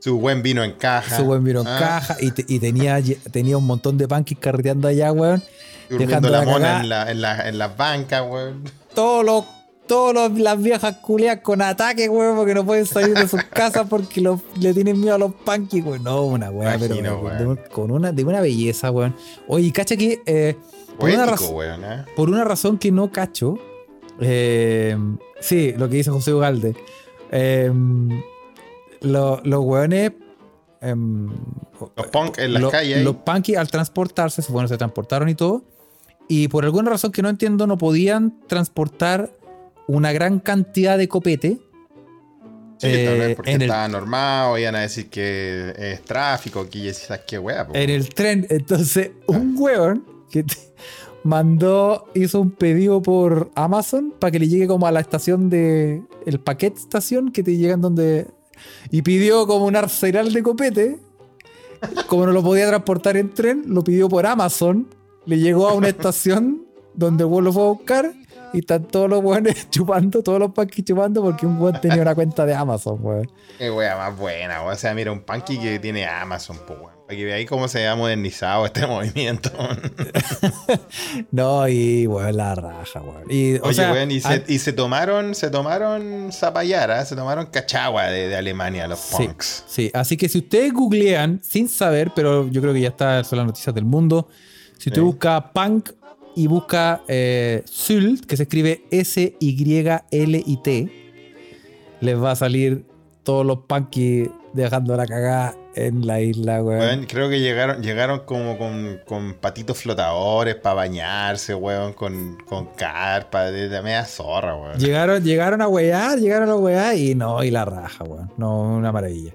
Su buen vino en caja. Su buen vino en Ah, caja y, te- y tenía, tenía un montón de punkies carreteando allá, weón. Durmiendo dejando la la mona en, la, en, la, en las bancas, weón. Todos los, todos los- las viejas culiadas con ataque, weón, porque no pueden salir de sus casas porque los- le tienen miedo a los punkies, weón. No, una weá, pero Imagino, weón, con una, de una belleza, weón. Oye, cacha que eh, por, una Poético, weón, ¿eh? por una razón que no cacho, eh, sí, lo que dice José Ugalde, eh, lo- los weones... em, Los punk en las lo- calles. Los punkies al transportarse, se, bueno, se transportaron y todo. Y por alguna razón que no entiendo, no podían transportar una gran cantidad de copete. Sí, eh, porque en el- estaba normado, iban a decir que es tráfico, que ya sabes qué weá, en el tren. Entonces, un weón que te mandó, hizo un pedido por Amazon para que le llegue como a la estación de. El paquete estación que te llegan donde. Y pidió como un arsenal de copete. Como no lo podía transportar en tren, lo pidió por Amazon. Le llegó a una estación donde weón lo fue a buscar. Y están todos los weones chupando, todos los panquis chupando porque un weón tenía una cuenta de Amazon, weón. Qué weá más buena, weón. O sea, mira, un punky que tiene Amazon, po, weón. Para que veáis cómo se ha modernizado este movimiento. No, y weón, la raja, weón. Y, o Oye, sea, weón, y se, y se tomaron, se tomaron zapallara, se tomaron cachagua de, de Alemania, los Sí, punks. sí, así que si ustedes googlean sin saber, pero yo creo que ya está son las noticias del mundo. Si usted Sí. busca punk y busca eh, Sylt, que se escribe S-Y-L-I-T, les va a salir todos los punkies dejando la cagada en la isla, weón. Weón, creo que llegaron, llegaron como con, con patitos flotadores para bañarse, weón, con, con carpa, de la media zorra, weón. Llegaron, llegaron a wear, llegaron a wear y no, y la raja, weón. No, una maravilla.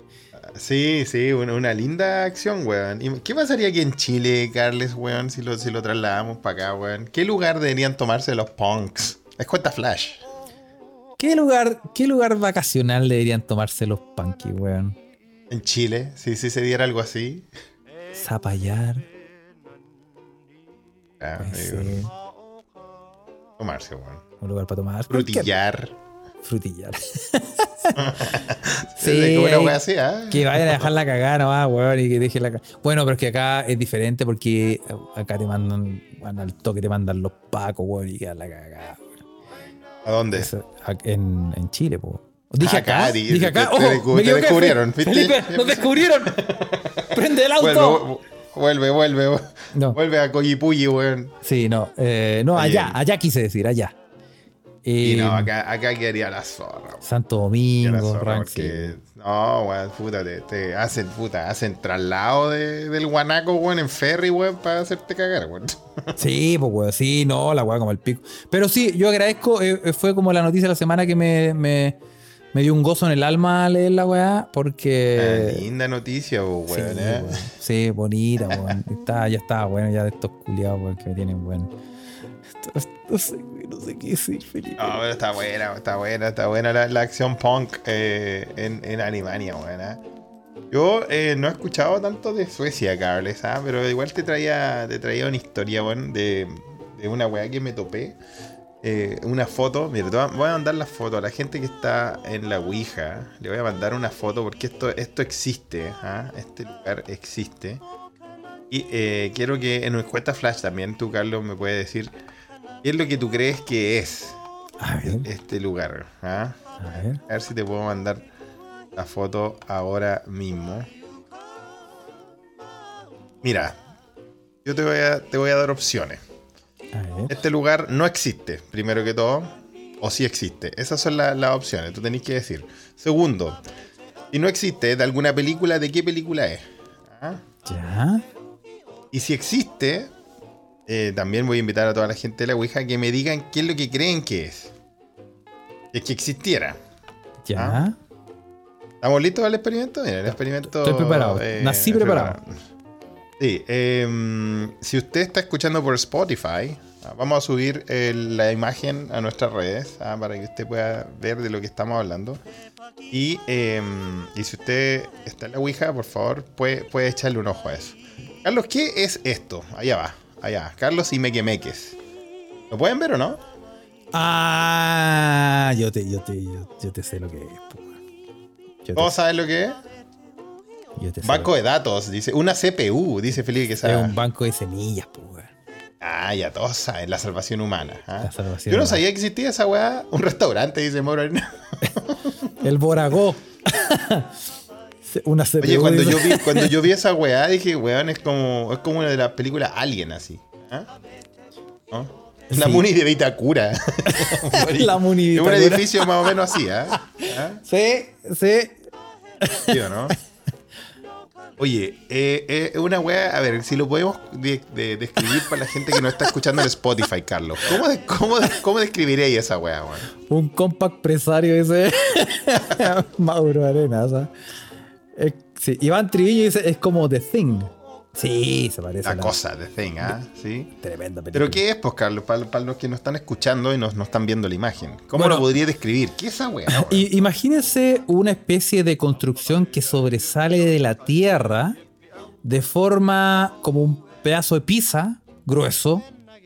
Sí, sí, una, una linda acción, weón. ¿Y qué pasaría aquí en Chile, Carles, weón, si lo, si lo trasladamos para acá, weón? ¿Qué lugar deberían tomarse los punks? Es cuenta Flash. ¿Qué lugar, qué lugar vacacional deberían tomarse los punkies, weón? En Chile, si si se diera algo así. Zapallar. Ah, tomarse, weón. Un lugar para tomar. Frutillar. Frutillar. Sí, wea así, ¿ah? Que vayan a dejar la cagada nomás, weón, y que dejen la cagada. Bueno, pero es que acá es diferente porque acá te mandan, bueno, al toque te mandan los pacos, weón, y quedan la cagada. ¿A dónde? Eso, en, en Chile, po. Dije Acá, acá, dije acá. te- te ¡Ojo! te equivoqué, descubrieron. Felipe, nos descubrieron. Prende el auto. vuelve, vuelve, vuelve, No. vuelve a Coyipulli, weón. Sí, no, eh, no, allá, allá quise decir, allá. Y Eh, no, acá, acá quedaría la zorra, weón. Santo Domingo, la zorra Rank, porque, no, weón, puta, te, te hacen, puta, hacen traslado de- del guanaco, weón, en ferry, weón, para hacerte cagar, weón. Sí, pues, weón, sí, no, la weá como el pico. Pero sí, yo agradezco, eh, eh, fue como la noticia de la semana que me, me, me dio un gozo en el alma leer la weá, porque... Ah, linda noticia, sí, weón, eh. weón. Sí, bonita, weón. Está, ya está, bueno, ya de estos culiados, weón, que me tienen, güey, no sé qué decir, Felipe. No, pero está buena, está buena, está buena la, la acción punk eh, en, en Alemania. ¿ah? Yo eh, no he escuchado tanto de Suecia, Carles, ¿ah? pero igual te traía, te traía una historia, weón, de, de una weá que me topé. Eh, una foto, mira, voy a- mandar la foto a la gente que está en la Ouija. Le voy a mandar una foto porque esto, esto existe, ¿ah? este lugar existe. Y quiero que en cuenta Flash también, tú, Carlos, me puedes decir qué es lo que tú crees que es A ver, este lugar. ¿ah? a ver. A ver si te puedo mandar la foto ahora mismo. Mira, yo te voy a, te voy a dar opciones. A. Este lugar no existe, primero que todo, o sí existe. Esas son la- las opciones, tú tenés que decir. Segundo, si no existe, de alguna película, ¿de qué película es? ¿Ah? Ya. Y si existe, eh, también voy a invitar a toda la gente de la Ouija que me digan qué es lo que creen que es. Es que existiera. Ya. Ah. ¿Estamos listos para el experimento? Mira, el experimento. Estoy preparado. Nací preparado. Sí, em, si usted está escuchando por Spotify, ah, vamos a subir el- la imagen a nuestras redes ah, para que usted pueda ver de lo que estamos hablando. Y, em, y si usted está en la Ouija, por favor, puede, puede echarle un ojo a eso. Carlos, ¿qué es esto? Allá va, allá. Carlos y Mequemeques. ¿Lo pueden ver o no? Ah, yo te, yo te, yo, yo te sé lo que es, ¿Todos saben lo que es? Yo te Banco de datos, dice. Una CPU, dice Felipe que Es sabe. un banco de semillas, pues. Ah, ya todos saben, la salvación humana. ¿ah? La salvación Yo no humana. sabía que existía esa weá. Un restaurante, dice Arena. El Boragó. Una CPU. Oye, cuando yo, vi, cuando yo vi esa weá, dije, weón, es como, es como una de las películas Alien, así. ¿ah? ¿No? Es la Sí. Muni de Vitacura. La Muni de Es un Vitacura. edificio más o menos así, ¿ah? ¿Ah? Sí, sí. ¿Sí o no? Oye, eh, eh, una weá, a ver, si lo podemos de- de- describir para la gente que no está escuchando en Spotify, Carlos. ¿Cómo, de- cómo, cómo describiríais esa weá, weón? Un compact presario ese. Mauro Arenas. ¿ah? Es- sí, Iván Triviño dice, es como The Thing. Sí, se parece a La la cosa de thing, ¿ah? ¿Sí? Tremenda película. ¿Pero qué es, pues, Carlos? Para, para los que no están escuchando y no, no están viendo la imagen. ¿Cómo Bueno. lo podría describir? ¿Qué es esa weá, imagínense una especie de construcción que sobresale de la tierra de forma como un pedazo de pizza grueso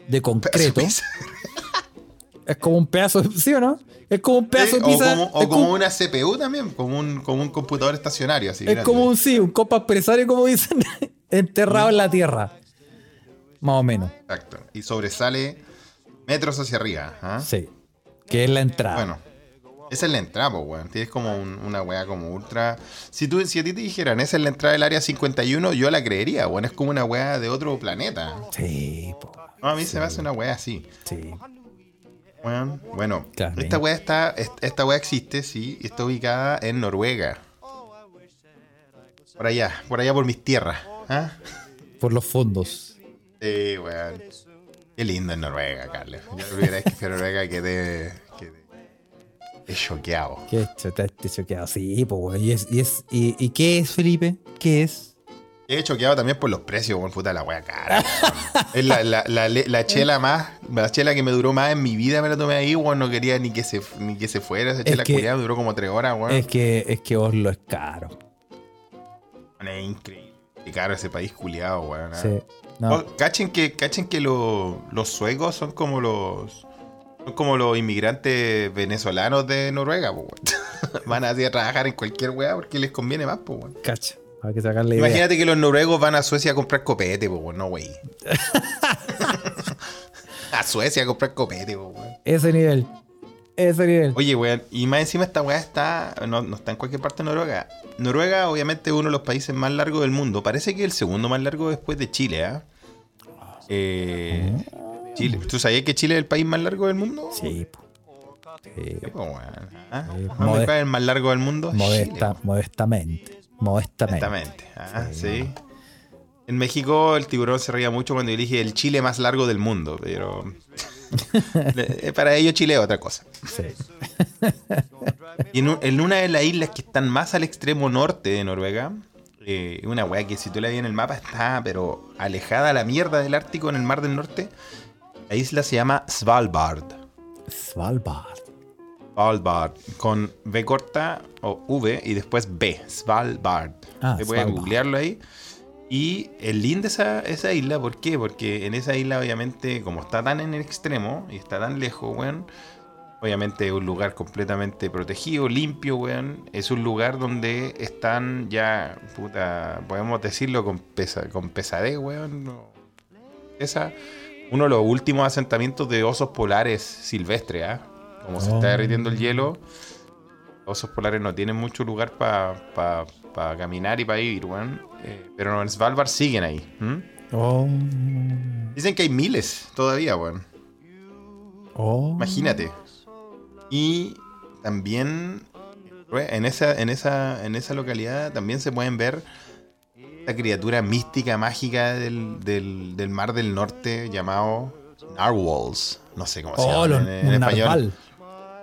de concreto. Es como un pedazo de, ¿sí o no? Es como un pedazo Sí, de o pizza. como, o como como, una CPU también, como un, como un computador estacionario, así. es grande. como un sí, un copa presario, como dicen, enterrado en la tierra. Más o menos. Exacto. Y sobresale metros hacia arriba. ¿ah? Sí. Que es la entrada. Bueno, esa es la entrada, pues, weón. Tienes como un- una weá como ultra. Si, tú, si a ti te dijeran, esa es la entrada del área 51, yo la creería, weón. Es como una weá de otro planeta. Sí, po, No, a mí se me hace una weá así. sí. Weón. Bueno, Claro. esta weá está. est- Esta weá existe, sí, y está ubicada en Noruega. Por allá, por allá por mis tierras. ¿ah? Por los fondos. Sí, weón. Qué lindo en Noruega, Carlos. Yo la primera vez que fui a Noruega quedé. quedé, choqueado. Qué choqueado. Sí, pues, weón. ¿Y, es, y, es, y, ¿Y qué es, Felipe? ¿Qué es? Quedé choqueado también por los precios, weón. Puta la wea cara. es la, la, la, la chela más. La chela que me duró más en mi vida me la tomé ahí, weón. No quería ni que se, ni que se fuera. Esa Es chela que- culiada me duró como tres horas, weón. Es que, es que Oslo es caro. Es increíble. Qué caro ese país culiado, weón. ¿ah? Sí. No. Oh, cachen que, cachen que lo- los suecos son como los. Son como los inmigrantes venezolanos de Noruega, weón. Van así a trabajar en cualquier weá porque les conviene más, pues, weón. Cacha. Hay que sacarle idea. Imagínate que los noruegos van a Suecia a comprar copete, po. No, wey. a Suecia a comprar copete, po. Ese nivel. Ese nivel. Oye, weón, y más encima esta weá está. No, no está en cualquier parte de Noruega. Noruega, obviamente, es uno de los países más largos del mundo. Parece que el segundo más largo después de Chile, ¿ah? Eh, Chile. ¿Tú sabías que Chile es el país más largo del mundo? Sí, po. Sí. Po, weón. ¿Ah? Sí, ¿Dónde mode- está el más largo del mundo? Modesta, Chile, modestamente. Modestamente. Exactamente. Ah, sí. En México el tiburón se reía mucho cuando yo dije el Chile más largo del mundo, pero para ellos Chile es otra cosa. Sí. Y en, un- en una de las islas que están más al extremo norte de Noruega, eh, una weá que si tú la ves en el mapa está, pero alejada a la mierda del Ártico en el Mar del Norte, la isla se llama Svalbard. Svalbard. Svalbard, con B corta o V y después B, Svalbard. Ah, Te puedes googlearlo ahí. Y es linda esa, esa isla, ¿por qué? Porque en esa isla, obviamente, como está tan en el extremo y está tan lejos, weón, obviamente es un lugar completamente protegido, limpio, weón. Es un lugar donde están ya, puta, podemos decirlo con, pesa, con pesadez, weón. no. Esa, uno de los últimos asentamientos de osos polares silvestres, ¿ah? Como se Oh. está derritiendo el hielo, los osos polares no tienen mucho lugar para caminar y para vivir, weón. Eh, pero en Svalbard siguen ahí. Oh. Dicen que hay miles todavía, weón. Oh. Imagínate. Y también en esa, en esa, en esa localidad también se pueden ver esta criatura mística, mágica del, del, del mar del norte llamado Narwhals. No sé cómo se Oh, llama lo- en, en español. narval.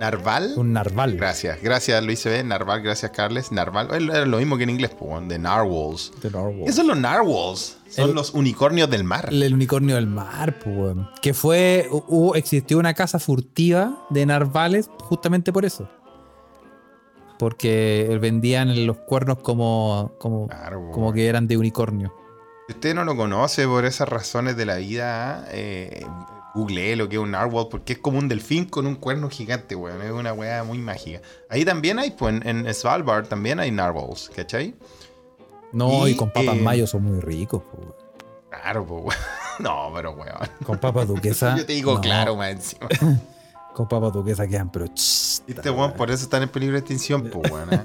¿Narval? Un narval. Gracias, gracias Luis CB, Narval, gracias Carles. Narval, era lo mismo que en inglés, pues, de Narwhals. De narval. ¿Qué son los Narwhals? Son El- los unicornios del mar. El unicornio del mar, pues. Que fue. Hubo, existió una casa furtiva de narvales justamente por eso. Porque vendían los cuernos como. como, Claro, como que eran de unicornio. Si usted no lo conoce por esas razones de la vida, eh, googlee lo que es un narwhal, porque es como un delfín con un cuerno gigante, weón. Es una weá muy mágica. Ahí también hay, pues, en, en Svalbard también hay narwhals, ¿cachai? No, y, Y, con papas eh, mayo son muy ricos, weón. Claro, pues, weón. No, pero weón. Con papas duquesa. Yo te digo no, claro, más encima. Con papas duquesa quedan, pero. ch, Este weón, por eso están en peligro de extinción, pues, weón. ¿eh?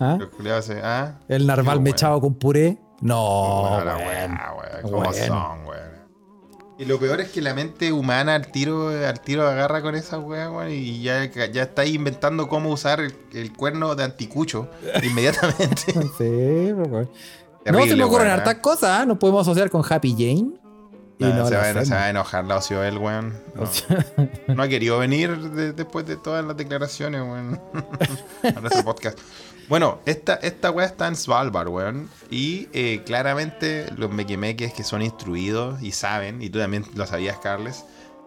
¿Ah? ¿ah? El narval mechado con puré. No, Weón, la weón. weón, ¿Cómo son, weón? Y lo peor es que la mente humana al tiro, al tiro agarra con esa weá, weón, y ya, ya está ahí inventando cómo usar el, el cuerno de anticucho inmediatamente. Sí, pues, weón. no se me ocurren hartas ¿eh? cosas, ¿ah? Nos podemos asociar con Happy Jane. Y No, se, va, se hacemos. va a enojar la Ocioel, weón. No, O sea, no ha querido venir de- después de todas las declaraciones, weón. a nuestro podcast. Bueno, esta, esta weá está en Svalbard, weón. Y eh, claramente los mequemeques que son instruidos y saben, y tú también lo sabías, Carles,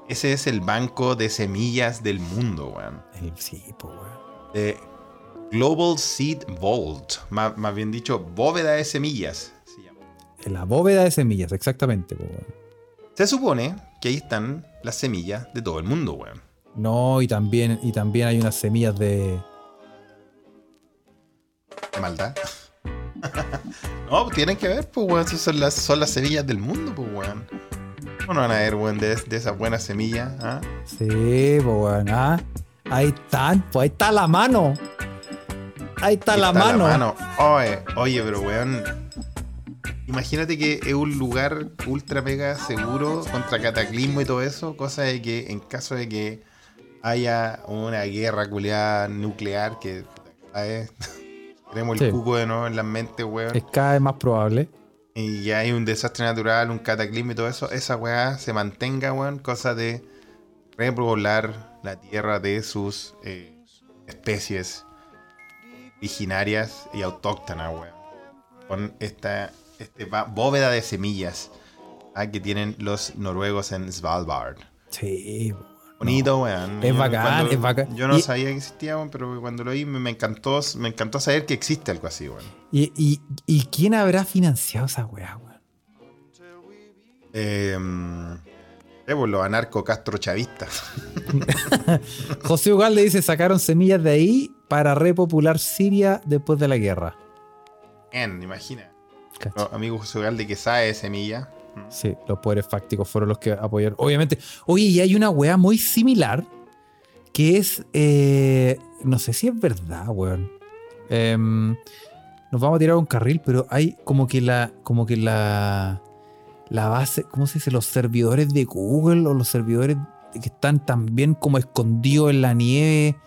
ese es el banco de semillas del mundo, weón. el- sí, pues, weón. Eh, Global Seed Vault, más, más bien dicho, bóveda de semillas. se llama. En la bóveda de semillas, exactamente, pues, weón. Se supone que ahí están las semillas de todo el mundo, weón. No, y también, y también hay unas semillas de. de maldad. no, pues tienen que ver, pues, weón. Son las, son las semillas del mundo, pues, weón. ¿Cómo no van a ver, weón, de, de esas buenas semillas? ah? Sí, pues, weón. Ah, ahí están, pues ahí está la mano. Ahí está, Ahí la, mano. Oye, oye, pero, weón. Imagínate que es un lugar ultra mega seguro contra cataclismo y todo eso. Cosa de que en caso de que haya una guerra culiada nuclear que ¿sabes? tenemos el Sí. cuco de nuevo en la mente, weón. Es cada vez más probable. y ya hay un desastre natural, un cataclismo y todo eso, esa weá se mantenga, weón, cosa de repoblar la tierra de sus eh, especies originarias y autóctonas, weón. Con esta este bóveda de semillas ah, que tienen los noruegos en Svalbard. Sí, Bonito, weón. Es Yo bacán, cuando- es bacán. Yo no Y- sabía que existía, weón, pero cuando lo vi me, me encantó, me encantó saber que existe algo así, weón. ¿Y, y, y quién habrá financiado esa weá, weón? Eh, eh, pues, los anarco-castrochavistas. José Ugalde dice: sacaron semillas de ahí para repopular Siria después de la guerra. Bien, imagina. Los amigos José Ugalde que sabe de semilla. Sí, los poderes fácticos fueron los que apoyaron. Obviamente. Oye, y hay una weá muy similar que es. eh, no sé si es verdad, weón. Em, nos vamos a tirar un carril, pero hay como que la. Como que la. La base. ¿Cómo se dice? Los servidores de Google o los servidores que están también como escondidos en la nieve.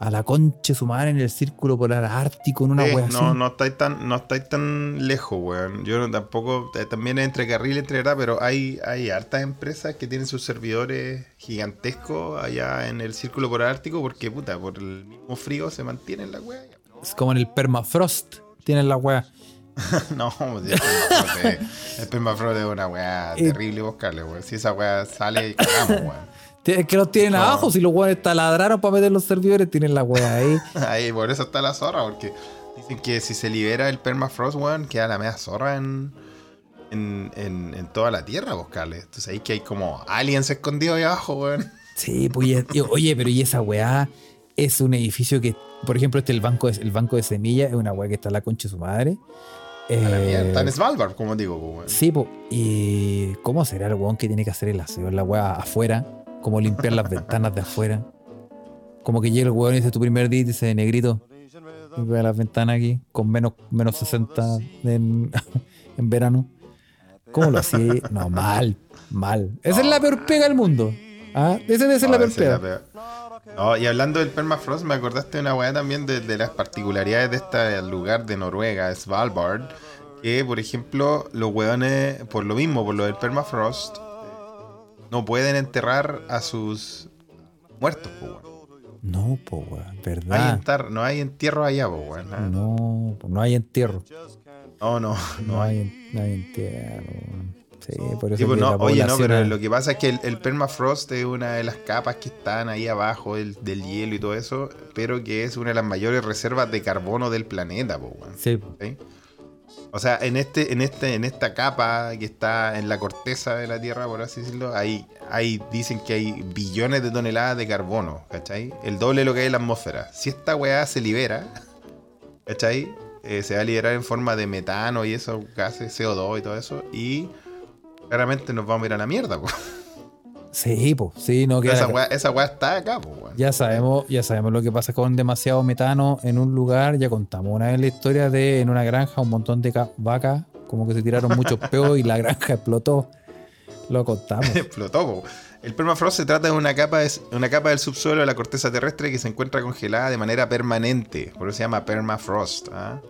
A la concha su madre en el círculo polar ártico, en una Sí, no, así. no estáis tan, no estáis tan lejos, weón. Yo no- tampoco, eh, también entre carril entre verdad, pero hay, hay hartas empresas que tienen sus servidores gigantescos allá en el círculo polar ártico porque, puta, por el mismo frío se mantienen la weá. Es como en el permafrost. Tienen la weá. No, el permafrost es- el permafrost es una weá terrible buscarle, weón. Si esa weá sale, cagamos, weón. Es que los tienen No. abajo, si los weones taladraron para meter los servidores, tienen la weá ahí. Ahí, por eso está la zorra, porque dicen que si se libera el permafrost, weón, queda la media zorra en, en, en, en toda la tierra, buscarle. Entonces ahí que hay como aliens escondidos ahí abajo, weón. Sí, pues oye, pero y esa weá es un edificio que, por ejemplo, este el banco de, el banco de semillas es una weá que está en la concha de su madre. A la Eh, mierda. Está en Svalbard, como digo, pues, weón. Sí, pues. ¿Y cómo será el weón que tiene que hacer el aseo en la weá afuera? Como limpiar las ventanas de afuera. Como que llega el weón y dice tu primer día y dice, negrito, limpia las ventanas aquí con menos, menos 60 en, en verano. ¿Cómo lo hacía? No, mal, mal. Esa es la peor pega del mundo. ¿Ah? Esa debe ser la No, peor la pega. peor. No, y hablando del permafrost, me acordaste de una weá también de, de las particularidades de este lugar de Noruega, Svalbard. Que, por ejemplo, los weones, por lo mismo, por lo del permafrost, no pueden enterrar a sus muertos, weón. No, weón, hay, verdad. entar- no hay entierro allá, weón. Ah, No, no hay entierro. No, no, No, no hay. hay, no hay entierro. Sí, por eso Sí, pues no, oye, no, pero lo que pasa es que el, el permafrost es una de las capas que están ahí abajo del, del hielo y todo eso, pero que es una de las mayores reservas de carbono del planeta, po, weón. Sí, po. ¿sí? O sea, en este, en este, en esta capa que está en la corteza de la Tierra, por así decirlo, hay, hay, dicen que hay billones de toneladas de carbono, ¿cachai? El doble de lo que hay en la atmósfera. Si esta weá se libera, ¿cachai? eh, se va a liberar en forma de metano y esos gases, CO2 y todo eso. Y claramente nos vamos a ir a la mierda, pues. Sí, pues, sí, no queda. Esa weá, esa weá está acá, pues, weón. Ya sabemos, ya sabemos lo que pasa con demasiado metano en un lugar. Ya contamos una vez la historia de en una granja un montón de ca- vacas, como que se tiraron muchos peos y la granja explotó. Lo contamos. Explotó, po. El permafrost se trata de una capa, de- una capa del subsuelo de la corteza terrestre que se encuentra congelada de manera permanente. Por eso se llama permafrost. ¿ah?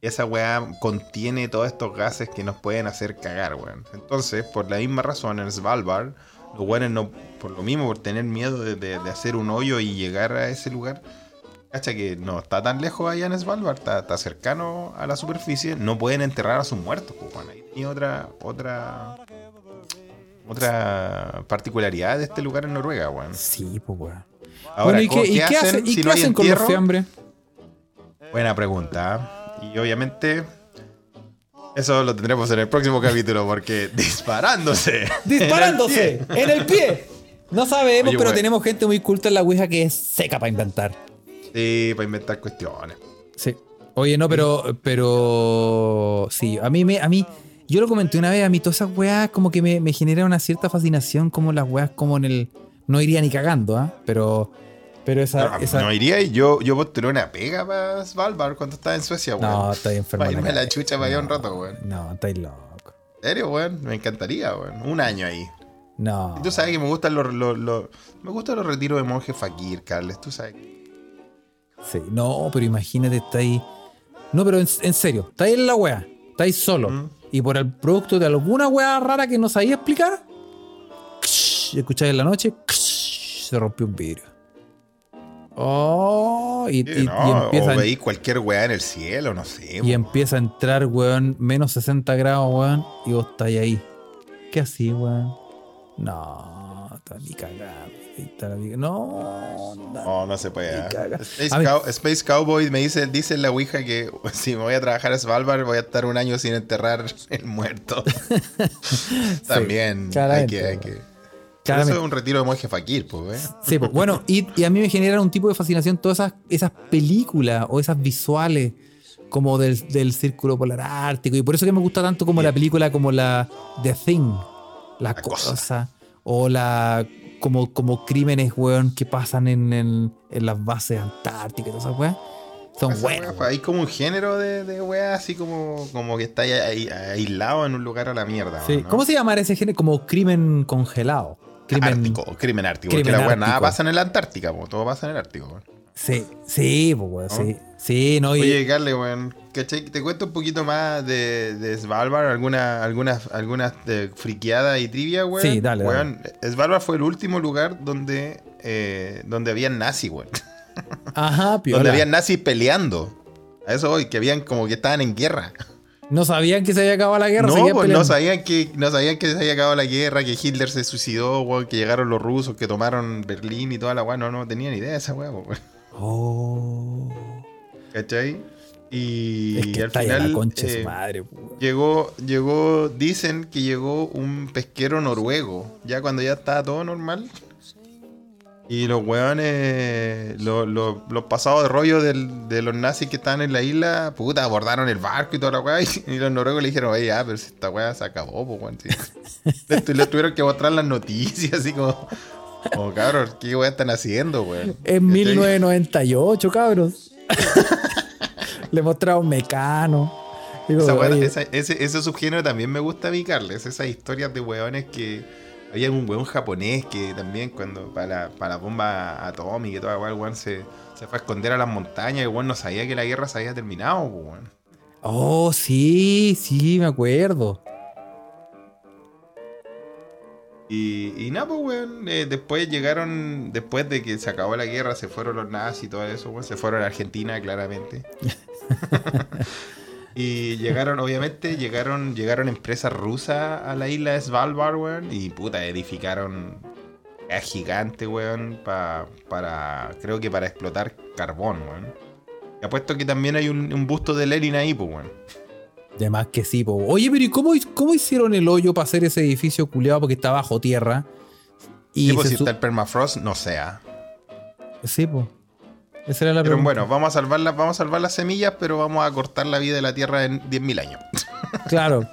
Y esa weá contiene todos estos gases que nos pueden hacer cagar, weón. Entonces, por la misma razón, en Svalbard, los weones no, por lo mismo, por tener miedo de, de- de hacer un hoyo y llegar a ese lugar, cacha que no está tan lejos allá en Svalbard, está, está cercano a la superficie, no pueden enterrar a sus muertos, pues, weón. Ahí otra, otra, otra particularidad de este lugar en Noruega, weón. Sí, pues, weón. Ahora, bueno, ¿y qué, hacen si qué no hay hacen con los fiambres? Buena pregunta. Y obviamente, eso lo tendremos en el próximo capítulo, porque disparándose. ¡Disparándose! ¡En el pie! No sabemos, Oye, pero tenemos gente muy culta en la Ouija que es seca para inventar. Sí, para inventar cuestiones. Sí. Oye, no, pero, pero sí, a mí me, a mí, yo lo comenté una vez, a mí todas esas weas como que me, me genera una cierta fascinación, como las weas como en el, no iría ni cagando, ¿ah? Pero, pero esa, No, esa, no iría y yo, yo postulé una pega para Svalbard cuando estaba en Suecia, weón. no, estoy enfermo. Para irme la chucha para allá un No, rato, weón. No, estáis loco. ¿En serio, weón? Me encantaría, weón. Un año ahí. No. Y Tú sabes que me gustan los, los, los- me gustan los retiros de monje fakir, Carles. Tú sabes. Sí, no, pero imagínate, estáis. No, pero en, en serio, estáis en la wea, estáis solo. Mm. Y por el producto de alguna wea rara que no sabía explicar, escucháis en la noche, se rompió un vidrio. Oh, y, y- empieza, o veis cualquier weá en el cielo, no sé. y empieza a entrar, weón, menos 60 grados, weón, y vos estáis ahí. ¿Qué así, weón? No, está está ni- No, no. No, no se puede. ¿eh? Space, Cow- Cowboy me dice, dice en la Ouija que si me voy a trabajar a Svalbard voy a estar un año sin enterrar el muerto. También hay que, hay que. Claramente. Eso es un retiro de monje fakir, pues, ¿eh? Sí, pues, bueno, y, y a mí me generan un tipo de fascinación todas esas, esas películas o esas visuales como del, del círculo polar ártico. Y por eso que me gusta tanto como la película como la The Thing, la, cosa. cosa, o la como, como crímenes, weón, que pasan en, en, en las bases antárticas y todas esas weas. Son Esa buenas. weá, pues, Hay como un género de, de weá así como, como que está ahí, ahí- aislado en un lugar a la mierda. Sí. ¿no? ¿Cómo se llamará ese género? Como crimen congelado. Crimen. Ártico, crimen ártico. Crimen porque la weá nada ártico. pasa en la Antártica, po, todo pasa en el Ártico. Sí, sí, weón, sí. Sí, no, y- Oye, Carle, weón, ¿cachai? Te cuento un poquito más de, de Svalbard, alguna, algunas, algunas de friqueada y trivia, weón. Sí, dale, Weón, Svalbard fue el último lugar donde, eh, donde habían nazis, weón. Ajá, piola. Donde habían nazis peleando. A eso hoy, que habían como que estaban en guerra. No sabían que se había acabado la guerra. No, pues no sabían que no sabían que se había acabado la guerra, que Hitler se suicidó, weón, que llegaron los rusos, que tomaron Berlín y toda la weá. No, no tenían ni idea de esa weá, weón. Oh. ¿Cachai? Y, Es que al final la concha eh, su madre. pu. llegó, llegó, dicen que llegó un pesquero noruego, ya cuando ya estaba todo normal. Y los weones, lo- lo- los pasados de rollo del- de los nazis que estaban en la isla, puta, abordaron el barco y toda la weá. Y, y los noruegos le dijeron, oye, ya, pero si esta weá se acabó, pues weón. sí". le, tu- le tuvieron que mostrar las noticias, así como, como cabros, ¿qué weá están haciendo, weón? En ¿Cachai? 1998, cabros. Le mostraba un mecano. Digo, Esa esa- ese, ese subgénero también me gusta picarles. Esas historias de weones que. Había un weón japonés que también, cuando para la, para la bomba atómica y toda la el weón se, se fue a esconder a las montañas y el weón no sabía que la guerra se había terminado, weón. Oh, sí, sí, me acuerdo. Y, y nada, pues, weón. eh, después llegaron, después de que se acabó la guerra, se fueron los nazis y todo eso, weón. Se fueron a Argentina, claramente. y llegaron, obviamente, llegaron, llegaron empresas rusas a la isla de Svalbard, weón. Y puta, edificaron a gigante, weón, pa- para, creo que para explotar carbón, weón. Y apuesto que también hay un, un busto de Lenin ahí, pues, weón. De más que sí, po. Oye, pero ¿y cómo, cómo hicieron el hoyo para hacer ese edificio culeado? Porque está bajo tierra. Y Y pues si está el permafrost, no sea. Sí, po. Esa era la Pero bueno, vamos a salvar las, vamos a salvar las semillas, pero vamos a cortar la vida de la Tierra en 10.000 años. Claro,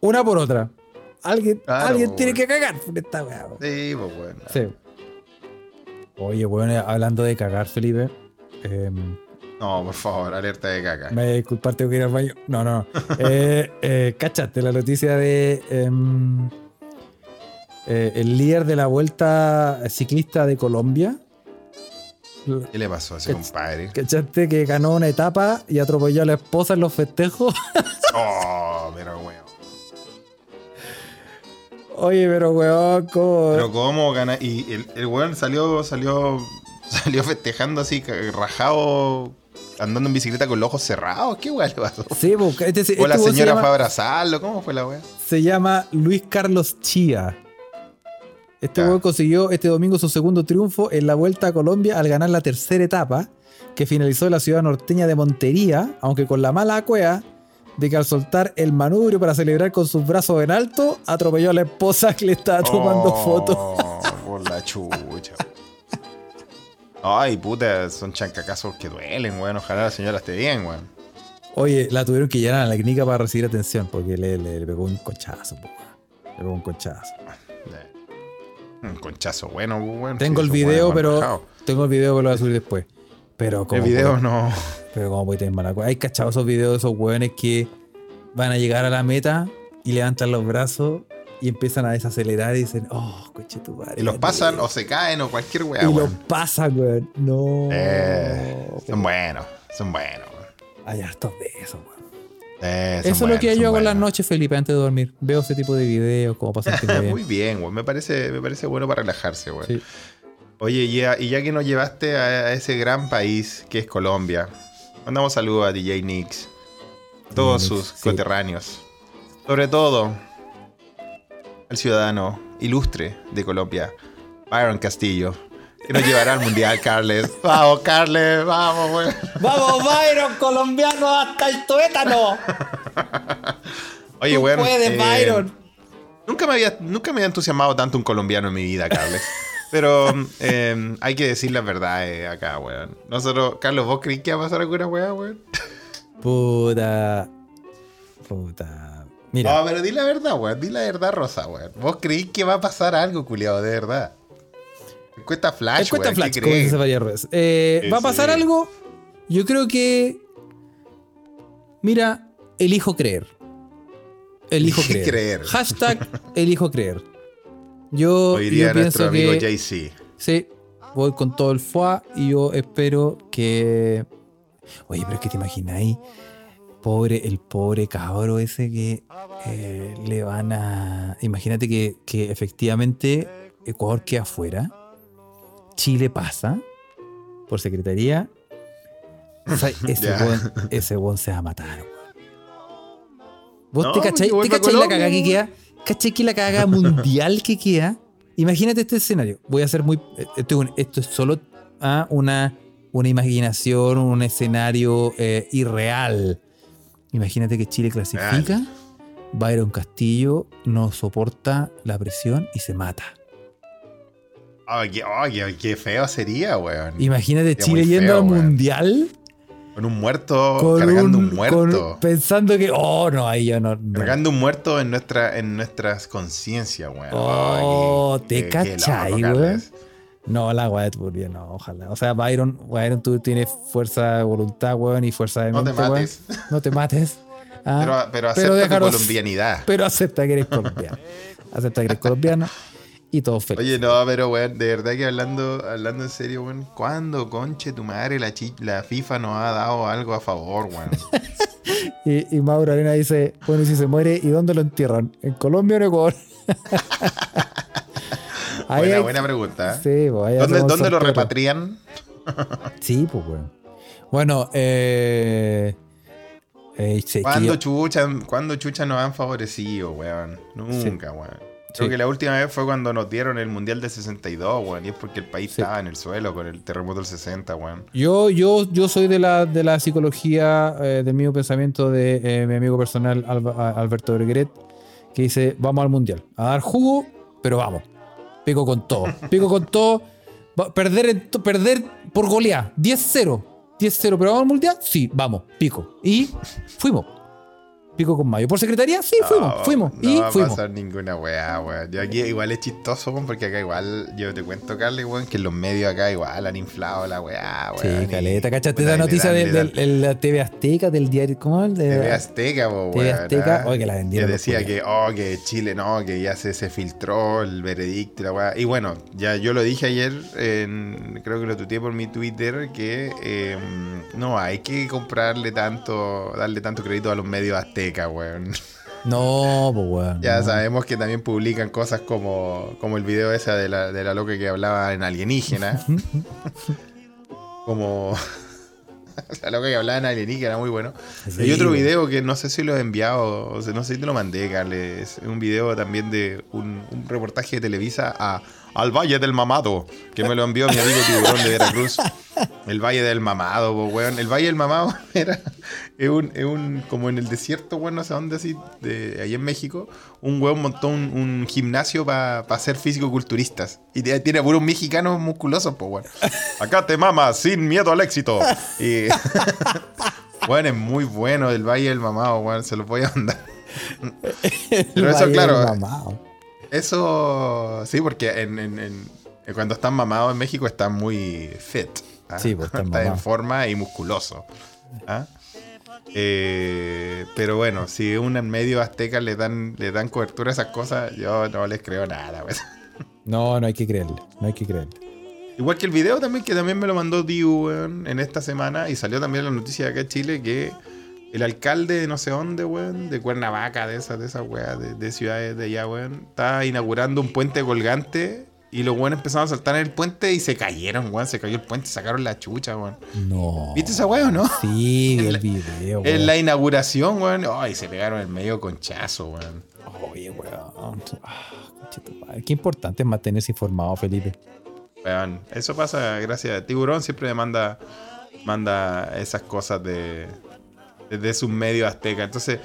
una por otra. Alguien, Claro, alguien po, tiene que cagar por esta weá. Sí, pues bueno. Sí. Oye, bueno, hablando de cagar, Felipe. em, No, por favor, alerta de caca. me disculpar, tengo que ir al baño. No, no, eh, eh, ¿Cachaste la noticia de em, eh, el líder de la vuelta ciclista de Colombia? ¿Qué le pasó a ese compadre? ¿Cachaste que ganó una etapa y atropelló a la esposa en los festejos? Oh, pero weón. Oye, pero weón, ¿cómo? Pero cómo gana. Y el, el weón salió, salió, salió festejando así, rajado, andando en bicicleta con los ojos cerrados. ¿Qué weón le pasó? Sí, pues, este, este O la weón se señora llama- fue a abrazarlo. ¿Cómo fue la weá? se llama Luis Carlos Chía. Este weón consiguió este domingo su segundo triunfo en la Vuelta a Colombia al ganar la tercera etapa, que finalizó en la ciudad norteña de Montería, aunque con la mala cueva de que al soltar el manubrio para celebrar con sus brazos en alto, atropelló a la esposa que le estaba tomando Oh, fotos. Por la chucha. Ay, puta, son chancacazos que duelen, weón. Ojalá la señora esté bien, weón. Oye, la tuvieron que llevar a la clínica para recibir atención, porque le, le- le pegó un conchazo, po, weón. Le pegó un conchazo. Un conchazo bueno. Tengo Sí, el video, pero. Tengo el video que lo voy a subir después. Pero como. El video no. Pero como puede tener mala. Hay cachado esos videos de esos hueones que van a llegar a la meta y levantan los brazos y empiezan a desacelerar y dicen, oh, coche tu madre. Y los pasan o se caen o cualquier weá, Y los pasan, weón. No. Eh, son buenos, son buenos. Hay hartos de eso, weón. Eso es lo que yo hago en las noches, Felipe, antes de dormir. Veo ese tipo de videos, como para sentirme Muy bien. bien. Me parece, me parece bueno para relajarse. Sí. Oye, y ya, y ya que nos llevaste a, ese gran país que es Colombia, mandamos saludos a DJ Nix, a todos sus sí. coterráneos. Sobre todo al ciudadano ilustre de Colombia, Byron Castillo, que nos llevará al Mundial, Carles. Vamos, Carles, vamos, weón. ¡Vamos, Byron, colombiano hasta el tuétano! Oye, Tú weón. puedes, eh, Byron. Nunca me, había, nunca me había entusiasmado tanto un colombiano en mi vida, Carles. Pero eh, hay que decir las verdades acá, weón. Nosotros, Carlos, ¿vos creí que iba a pasar alguna weá, weón? Puta. Puta. Mira. No, pero di la verdad, weón. Di la verdad, Rosa, weón. ¿Vos creí que va a pasar algo, culiado, de verdad? Encuesta Flash, Encuesta. Flash, ¿Qué como dice María Ruiz. Eh, ¿Va a pasar algo? Yo creo que. Mira, elijo creer. Elijo creer. creer. Hashtag elijo creer. Yo, yo pienso amigo que. Sí, voy con todo el FUA y yo espero que. Oye, pero es que te imagináis. Pobre, el pobre cabro ese que eh, le van a. Imagínate que, que efectivamente Ecuador queda afuera. Chile pasa por secretaría. O sea, ese, weón se va a matar. ¿Vos No, te cacháis, cacháis la cagada que queda? ¿Cachai que la cagada mundial que queda? Imagínate este escenario. Voy a hacer muy. Esto, esto es solo ah, una, una imaginación, un escenario eh, irreal. Imagínate que Chile clasifica, Byron Castillo no soporta la presión y se mata. Ay, qué, ay, qué- qué feo sería, weón. Imagínate Sería Chile yendo feo, al weón. mundial Con un muerto, con cargando un, muerto. pensando que, oh, no, ahí ya no. no. Cargando un muerto en, nuestra, en nuestras conciencias, weón. Oh, ¿te cachai, weón? No, la weá de turbia, no, ojalá. O sea, Byron, Byron, tú tienes fuerza de voluntad, weón, y fuerza de No te mente, weón. mates. No te mates. Ah, Pero, pero acepta tu déjanos- colombianidad. pero acepta que eres colombiano. acepta que eres colombiano y todo feliz. Oye, no, pero weón, de verdad que hablando, hablando en serio, weón, ¿cuándo, conche, tu madre, la, chi- la FIFA nos ha dado algo a favor, weón? Y, y Mauro Arena dice, bueno, y si se muere, ¿y dónde lo entierran? ¿En Colombia o en Ecuador? Ahí buena, hay- buena pregunta. ¿eh? Sí, pues, ¿Dónde, dónde lo repatrian? Sí, pues, weón. Bueno, eh... eh, sí, ¿Cuándo yo- chucha, ¿Cuándo chucha nos han favorecido, weón? Nunca, weón. Creo Sí. que la última vez fue cuando nos dieron el Mundial del 62, weón. Y es porque el país Sí. estaba en el suelo con el terremoto del 60, weón. Yo, yo, yo soy de la, de la psicología, eh, del mismo pensamiento de eh, mi amigo personal Alba- Alberto Bergeret, que dice, vamos al mundial, a dar jugo, pero vamos, pico con todo, pico con todo, Perder, perder por goleada. 10-0. 10-0, pero vamos al mundial. Sí, vamos, pico. Y fuimos. Pico con Mayo. ¿Por secretaría? Sí, fuimos, No, fuimos. No y va a fuimos. pasar ninguna weá, weón. Yo aquí igual es chistoso, weón, porque acá igual, yo te cuento, Carly, weón, que los medios acá igual han inflado la weá, Sí, weón. y- caleta. ¿Cachaste le noticia del- la TV Azteca, del diario? ¿Cómo? De, TV Azteca, po, TV weón, Azteca, oye, que la vendieron Que decía que, oh, que Chile no, que ya se, se filtró el veredicto y la weá. Y bueno, ya yo lo dije ayer, en- creo que lo tuiteé por mi Twitter, que eh, no hay que comprarle tanto, darle tanto crédito a los medios aztecas, weón. No, pues weón. Ya no. sabemos que también publican cosas como, como el video ese de la, de la loca que hablaba en alienígena. como la loca que hablaba en alienígena, muy bueno. Sí, Hay otro video que no sé si lo he enviado, o sea, no sé si te lo mandé, Carles. Es un video también de un, un reportaje de Televisa a, al Valle del Mamado, que me lo envió mi amigo Tiburón de Veracruz. El Valle del Mamado, po, weón. El Valle del Mamado era es un, es un como en el desierto, weón, no sé dónde así, de ahí en México, un weón montó un, un gimnasio para ser físico-culturistas. Y tiene, puros mexicanos musculosos, pues, weón. Acá te mamas, sin miedo al éxito. Y Bueno, es muy bueno el Valle del Mamado, weón. Se los voy a mandar. Pero eso, Valle claro, del mamao. Eso, sí, porque en, en- en- cuando están mamados en México están muy fit. ¿ah? Sí, pues, están Está en forma y musculoso. ¿ah? Eh, pero bueno, si un en medio azteca le dan, le dan cobertura a esas cosas, yo no les creo nada. pues. No, no hay que creerle. No hay que creerle. Igual que el video también, que también me lo mandó Diu en esta semana y salió también la noticia de acá en Chile que el alcalde de no sé dónde, weón, de Cuernavaca, de esas, de esas weas, de, de ciudades de allá, weón, está inaugurando un puente colgante y los weones empezaron a saltar en el puente y se cayeron, weón, se cayó el puente, sacaron la chucha, weón. No. ¿Viste esa wea o no? Sí, vi En el video, En weón. la inauguración, weón, ay, se pegaron el medio conchazo, weón. Oye, weón. Ah. Qué importante es mantenerse informado, Felipe. Weón, eso pasa gracias a Tiburón, siempre me manda, manda esas cosas de, de, de sus medios aztecas. Entonces,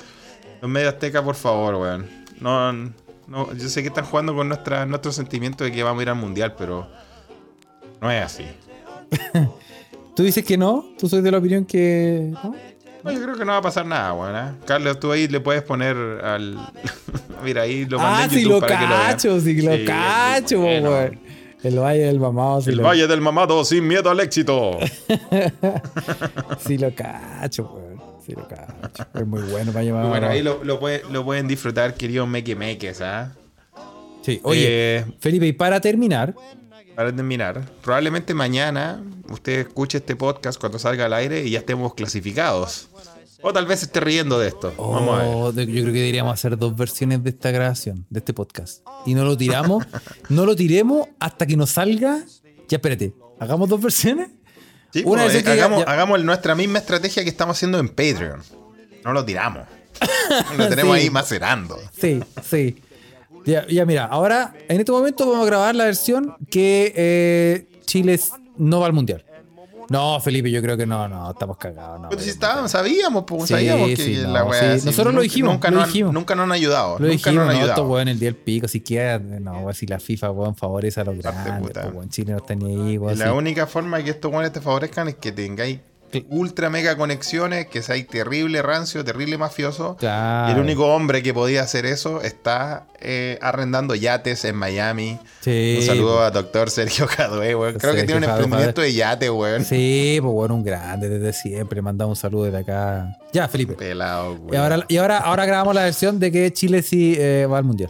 los medios aztecas, por favor, weón. No, no, yo sé que están jugando con nuestra, nuestro sentimiento de que vamos a ir al mundial, pero no es así. ¿Tú dices que no? ¿Tú soy de la opinión que no? No, yo creo que no va a pasar nada, weón. ¿eh? Carlos, tú ahí le puedes poner al. Mira, ahí lo mandé Ah, en YouTube lo para que lo vean. cacho, sí lo Sí, cacho, bueno. weón. El Valle del Mamado, sí, El lo, Valle del Mamado sin miedo al éxito. sí lo cacho, weón. Sí lo cacho. Es muy bueno, del Mamado. Bueno, ahí lo, lo, puede- lo pueden disfrutar, queridos meque meques, ¿ah? Sí, oye, Eh, Felipe, y para terminar, para terminar, probablemente mañana usted escuche este podcast cuando salga al aire y ya estemos clasificados. O tal vez esté riendo de esto. Vamos a ver. oh, yo creo que deberíamos hacer dos versiones de esta grabación, de este podcast. Y no lo tiramos, no lo tiremos hasta que nos salga. Ya, espérate, ¿hagamos dos versiones? Sí, una pues, vez eh, ya- hagamos, ya- hagamos nuestra misma estrategia que estamos haciendo en Patreon. No lo tiramos. Lo tenemos Sí. ahí macerando. Sí, sí. Ya, ya, mira, ahora en este momento vamos a grabar la versión que eh, Chile no va al mundial. No, Felipe, yo creo que no, no, estamos cagados. No, Pero si estábamos, sabíamos, pues, Sí, sabíamos que sí, la no, weá sí. Nosotros lo dijimos, Nunca, lo nos dijimos. nunca nos han ayudado. Lo nunca dijimos, nos han no, ayudado. weón el día del pico, si queda, no, weón, si la FIFA, weón, favorece a los grandes, pues, weón, Chile no está ni ahí, weón, la única forma que estos weones te favorezcan es que tengáis ultra mega conexiones, que seáis terrible rancio, terrible mafioso. Claro. Y el único hombre que podía hacer eso está eh, arrendando yates en Miami. Sí, un saludo a doctor Sergio Cadué, weón. Creo que tiene un emprendimiento de yate, weón. Sí, pues bueno, un grande desde siempre. Mandamos un saludo desde acá. Ya, Felipe. Pelado, weón. Y ahora, y ahora, ahora grabamos la versión de que Chile sí eh, va al mundial.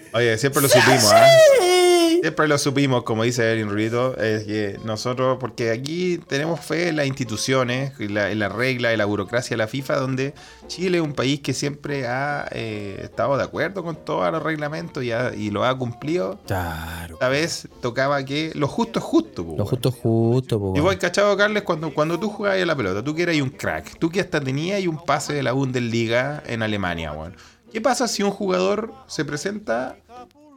Oye, siempre lo supimos, ¿ah? Siempre lo supimos, como dice Erin Rurito, es que nosotros, porque aquí tenemos fe en las instituciones, en la, en la regla, en la burocracia de la FIFA, donde Chile es un país que siempre ha eh, estado de acuerdo con todos los reglamentos y, ha- y lo ha cumplido. Claro. Esta vez tocaba que lo justo es justo. po, Lo weón. justo, justo, pues. Y vos, cachado, Carles, cuando, cuando tú jugabas a la pelota, tú que eras un crack, tú que hasta tenías un pase de la Bundesliga en Alemania, weón. ¿Qué pasa si un jugador se presenta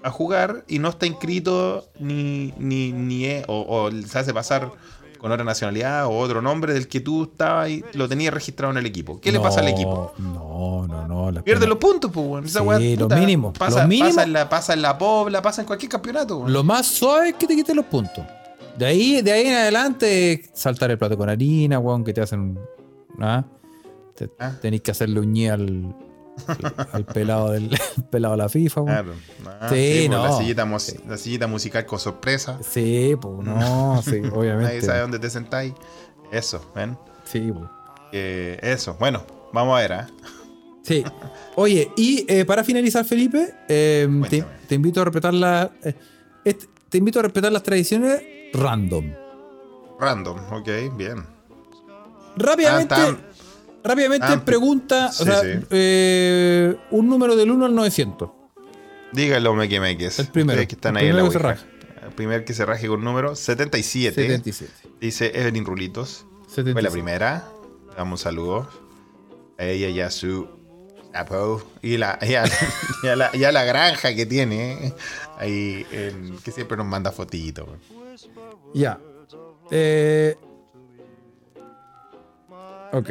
a jugar y no está inscrito ni, ni, ni es- o, o se hace pasar con otra nacionalidad o otro nombre del que tú estabas y lo tenías registrado en el equipo. ¿Qué le pasa al equipo? No, no, no. Pierde los puntos, pues, weón. Esa Sí, weá, lo puta, mínimo, Pasa, lo mínimo. pasa en la, pasa en la pobla, pasa en cualquier campeonato, weón. Lo más suave es que te quiten los puntos. De ahí, de ahí en adelante, saltar el plato con harina, weón, que te hacen. ¿ah? Te- Ah. Tenés que hacerle uñí al, al pelado del pelado de la FIFA. Claro. Ah, Sí, pues, La no. sillita, la sillita musical con sorpresa. Sí, pues no, sí, Nadie obviamente. sabe dónde te sentáis. Eso, ven. Sí, pues. Que eso. Bueno, vamos a ver, ¿ah? Sí. Oye, y eh, para finalizar, Felipe, eh, te, invito a respetar la, eh, este- te invito a respetar las tradiciones random. Random, ok, bien. Rápidamente, Ah, rápidamente pregunta, Sí, o sea, sí. eh, un número del 1 al 900. Dígalo, Meque Meques. El primero, Ustedes que están el ahí en la primero que se Ouija. El primer que se raje con número 77. 77. Dice Evelyn Rulitos. 77. Fue la primera. Le damos un saludo. A ella y a su Apo. Y, la, y, a, y a la, y a la granja que tiene. eh, Ahí, en- que siempre nos manda fotitos. Ya. Eh, ok.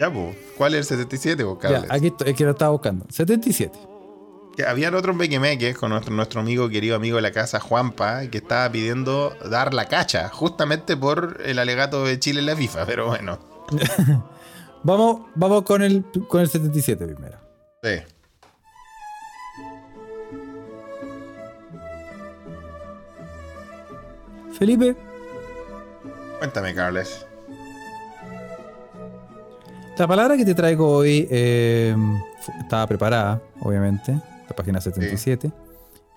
Ya, pues. ¿Cuál es el 77, vos, Ya, Carles? aquí estoy, es que lo estaba buscando. 77. Que Habían otros mequemeques con nuestro, nuestro amigo, querido amigo de la casa, Juanpa, que estaba pidiendo dar la cacha, justamente por el alegato de Chile en la FIFA, pero bueno. Vamos, vamos con el, con el 77 primero. Sí. Felipe, Cuéntame, Carles. La palabra que te traigo hoy eh, estaba preparada, obviamente, la página 77.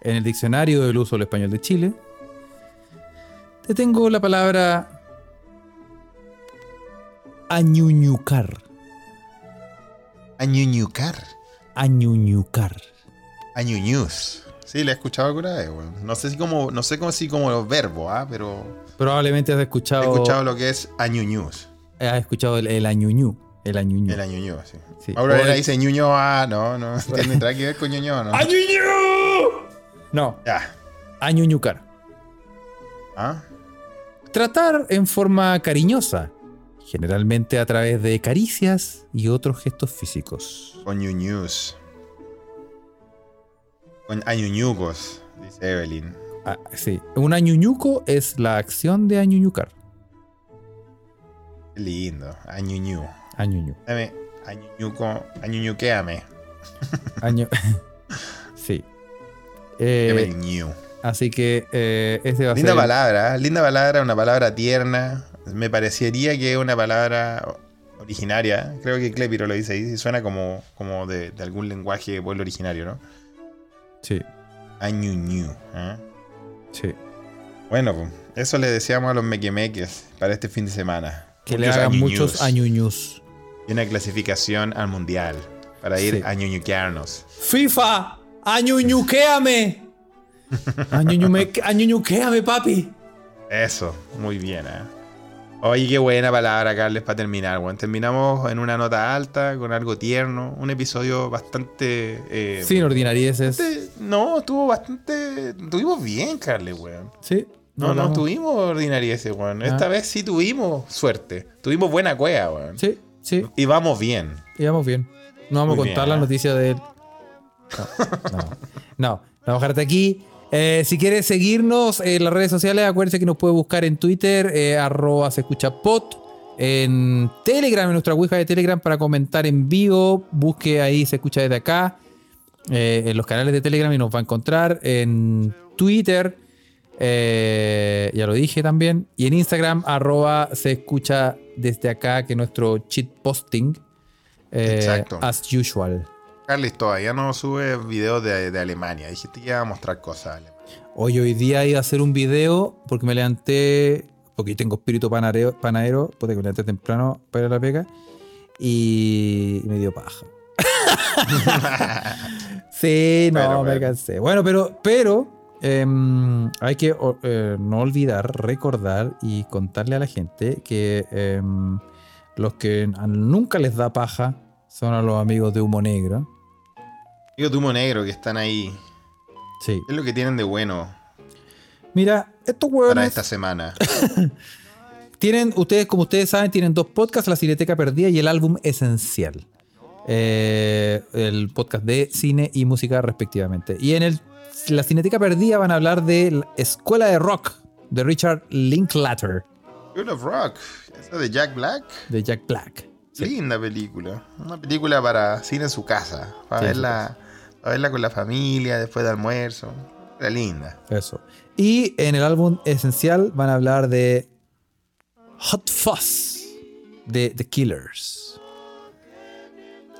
En el diccionario del uso del español de Chile. Te tengo la palabra añuñucar. Añuñucar. Añuñucar. Añuñuz. Sí, la he escuchado alguna vez, weón. No sé si como, no sé cómo si como los verbos, ¿ah? Pero Probablemente has he escuchado, escuchado lo que es añuñuz. has escuchado el, el añuñú. El añuñú. El añuñuz, sí. Sí. Ahora dice ñuño, ah, no, no. Tiene que ver con ñuño, ¿no? ¡Añuñú! No, Ya. añuñucar. ¿Ah? Tratar en forma cariñosa, generalmente a través de caricias y otros gestos físicos. Con ñuñuz. Con añuñucos, dice Evelyn. Ah, sí, un añuñuco es la acción de añuñucar. Lindo. Añuñu. Añuñu. Dame, añuñuco, añuñuquéame. Año... sí. Eh, así que eh, ese va a Linda ser... palabra, ¿eh? linda palabra, una palabra tierna. Me parecería que es una palabra originaria. Creo que Clepiro lo dice ahí. Suena como, como de, de algún lenguaje de pueblo originario, ¿no? Sí, Añuñu. ¿eh? sí. Bueno, pues, eso le deseamos a los mequemeques para este fin de semana. Que le hagan añuñus muchos añuñus. Y una clasificación al mundial para ir Sí. a ñuñuquearnos. FIFA, añuñuquéame. Añuñuquéame, papi. Eso, muy bien, ¿eh? Oye, qué buena palabra, Carles, para terminar, weón. Terminamos en una nota alta, con algo tierno. Un episodio bastante. eh, Sin ordinarieces. bastante- No, estuvo bastante. Estuvimos bien, Carles, weón. Sí. No, no, tuvimos ordinarieces, weón. Esta Ah. vez sí tuvimos suerte. Tuvimos buena cueva, weón. Sí, sí. Y vamos bien. Y vamos bien. No vamos Muy a contar bien, la noticia de él. No, no. no. Vamos a dejarte aquí. Eh, si quieres seguirnos en las redes sociales, acuérdense que nos puede buscar en Twitter, eh, arroba se escucha pot. En Telegram, en nuestra Ouija de Telegram, para comentar en vivo. Busque ahí, se escucha desde acá. eh, en los canales de Telegram y nos va a encontrar. En Twitter, eh, ya lo dije también. Y en Instagram, arroba se escucha desde acá, que es nuestro cheat posting. eh, Exacto. as usual. Carles todavía no sube videos de, de Alemania. Dijiste que iba a mostrar cosas. de Alemania. Hoy, hoy día iba a hacer un video porque me levanté, porque yo tengo espíritu panareo, panadero, porque me levanté temprano para ir a la pega y me dio paja. sí, no, me bueno. cansé. Bueno, pero, pero em, hay que eh, no olvidar, recordar y contarle a la gente que em, los que nunca les da paja son a los amigos de Humo Negro. Digo, Tumo Negro, que están ahí. Sí. ¿Qué es lo que tienen de bueno Mira, estos para hueones esta semana? tienen, ustedes, como ustedes saben, tienen dos podcasts, La Cineteca Perdida y el álbum Esencial. Eh, el podcast de cine y música respectivamente. Y en el, la Cineteca Perdida van a hablar de la Escuela de Rock de Richard Linklater. School of Rock, esa de Jack Black. De Jack Black. Linda película. Una película para cine en su casa. Para, Sí, verla, para verla con la familia después de almuerzo. Era linda. Eso. Y en el álbum Esencial van a hablar de Hot Fuzz de The Killers.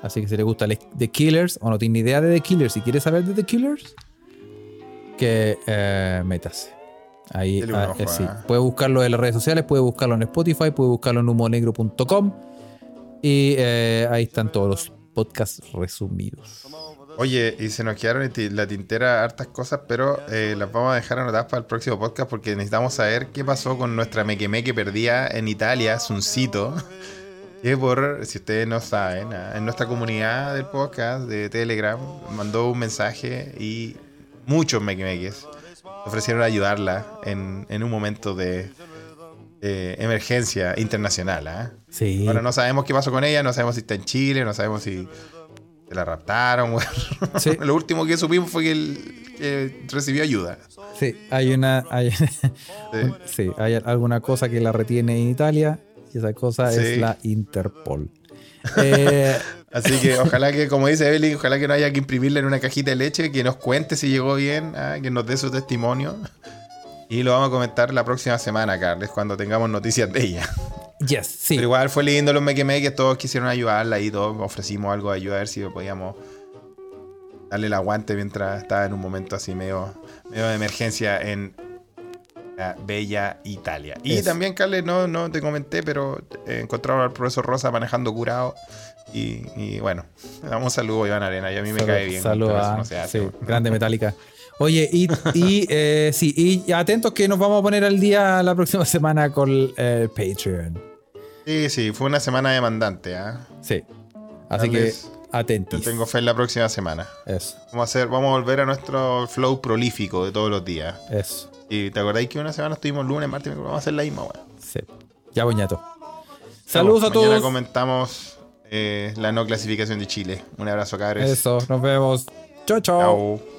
Así que si le gusta The Killers o no tiene idea de The Killers y quiere saber de The Killers, que eh, métase. Ahí Dele un ah, ojo, eh, sí. ah. Puede buscarlo en las redes sociales, puede buscarlo en Spotify, puede buscarlo en humonegro.com y eh, ahí están todos los podcasts resumidos. Oye, y se nos quedaron en la tintera hartas cosas, pero eh, las vamos a dejar anotadas para el próximo podcast porque necesitamos saber qué pasó con nuestra mequemeque perdida en Italia, Suncito. Que por, si ustedes no saben, ah, en nuestra comunidad del podcast de Telegram mandó un mensaje y muchos mequemeques ofrecieron ayudarla en, en un momento de eh, emergencia internacional. Sí. Ahora no sabemos qué pasó con ella, no sabemos si está en Chile, no sabemos si se la raptaron. Sí. Lo último que supimos fue que, él, que recibió ayuda. Sí, hay una. Hay, Sí. sí, hay alguna cosa que la retiene en Italia y esa cosa es la Interpol. Eh, Así que ojalá que, como dice Evelyn, ojalá que no haya que imprimirle en una cajita de leche, que nos cuente si llegó bien, ah, que nos dé su testimonio. Y lo vamos a comentar la próxima semana, Carles, cuando tengamos noticias de ella. yes, sí. Pero igual fue lindo los mequemeques, todos quisieron ayudarla y todos ofrecimos algo de ayuda a ver si podíamos darle el aguante mientras estaba en un momento así medio, medio de emergencia en la bella Italia. Y Eso. también, Carles, no, no te comenté, pero encontraron al profesor Rosa manejando curado. Y, y bueno, damos un saludo a Iván Arena, y a mí me Salud- cae bien. salud pero eso a- no se hace. sí, grande metálica. Oye, y, y, eh, sí, y atentos que nos vamos a poner al día la próxima semana con el Patreon. Sí, sí, fue una semana demandante. ¿ah? Sí. Así que Yo atentis. tengo fe en la próxima semana. Eso, Vamos a, hacer, vamos a volver a nuestro flow prolífico de todos los días. eso. Y te acordáis que una semana estuvimos lunes, martes, vamos a hacer la misma, weón. Sí. Ya, boñato. Saludos a Mañana todos. comentamos eh, la no clasificación de Chile. Un abrazo, cabres. Eso, nos vemos. Chao, chao.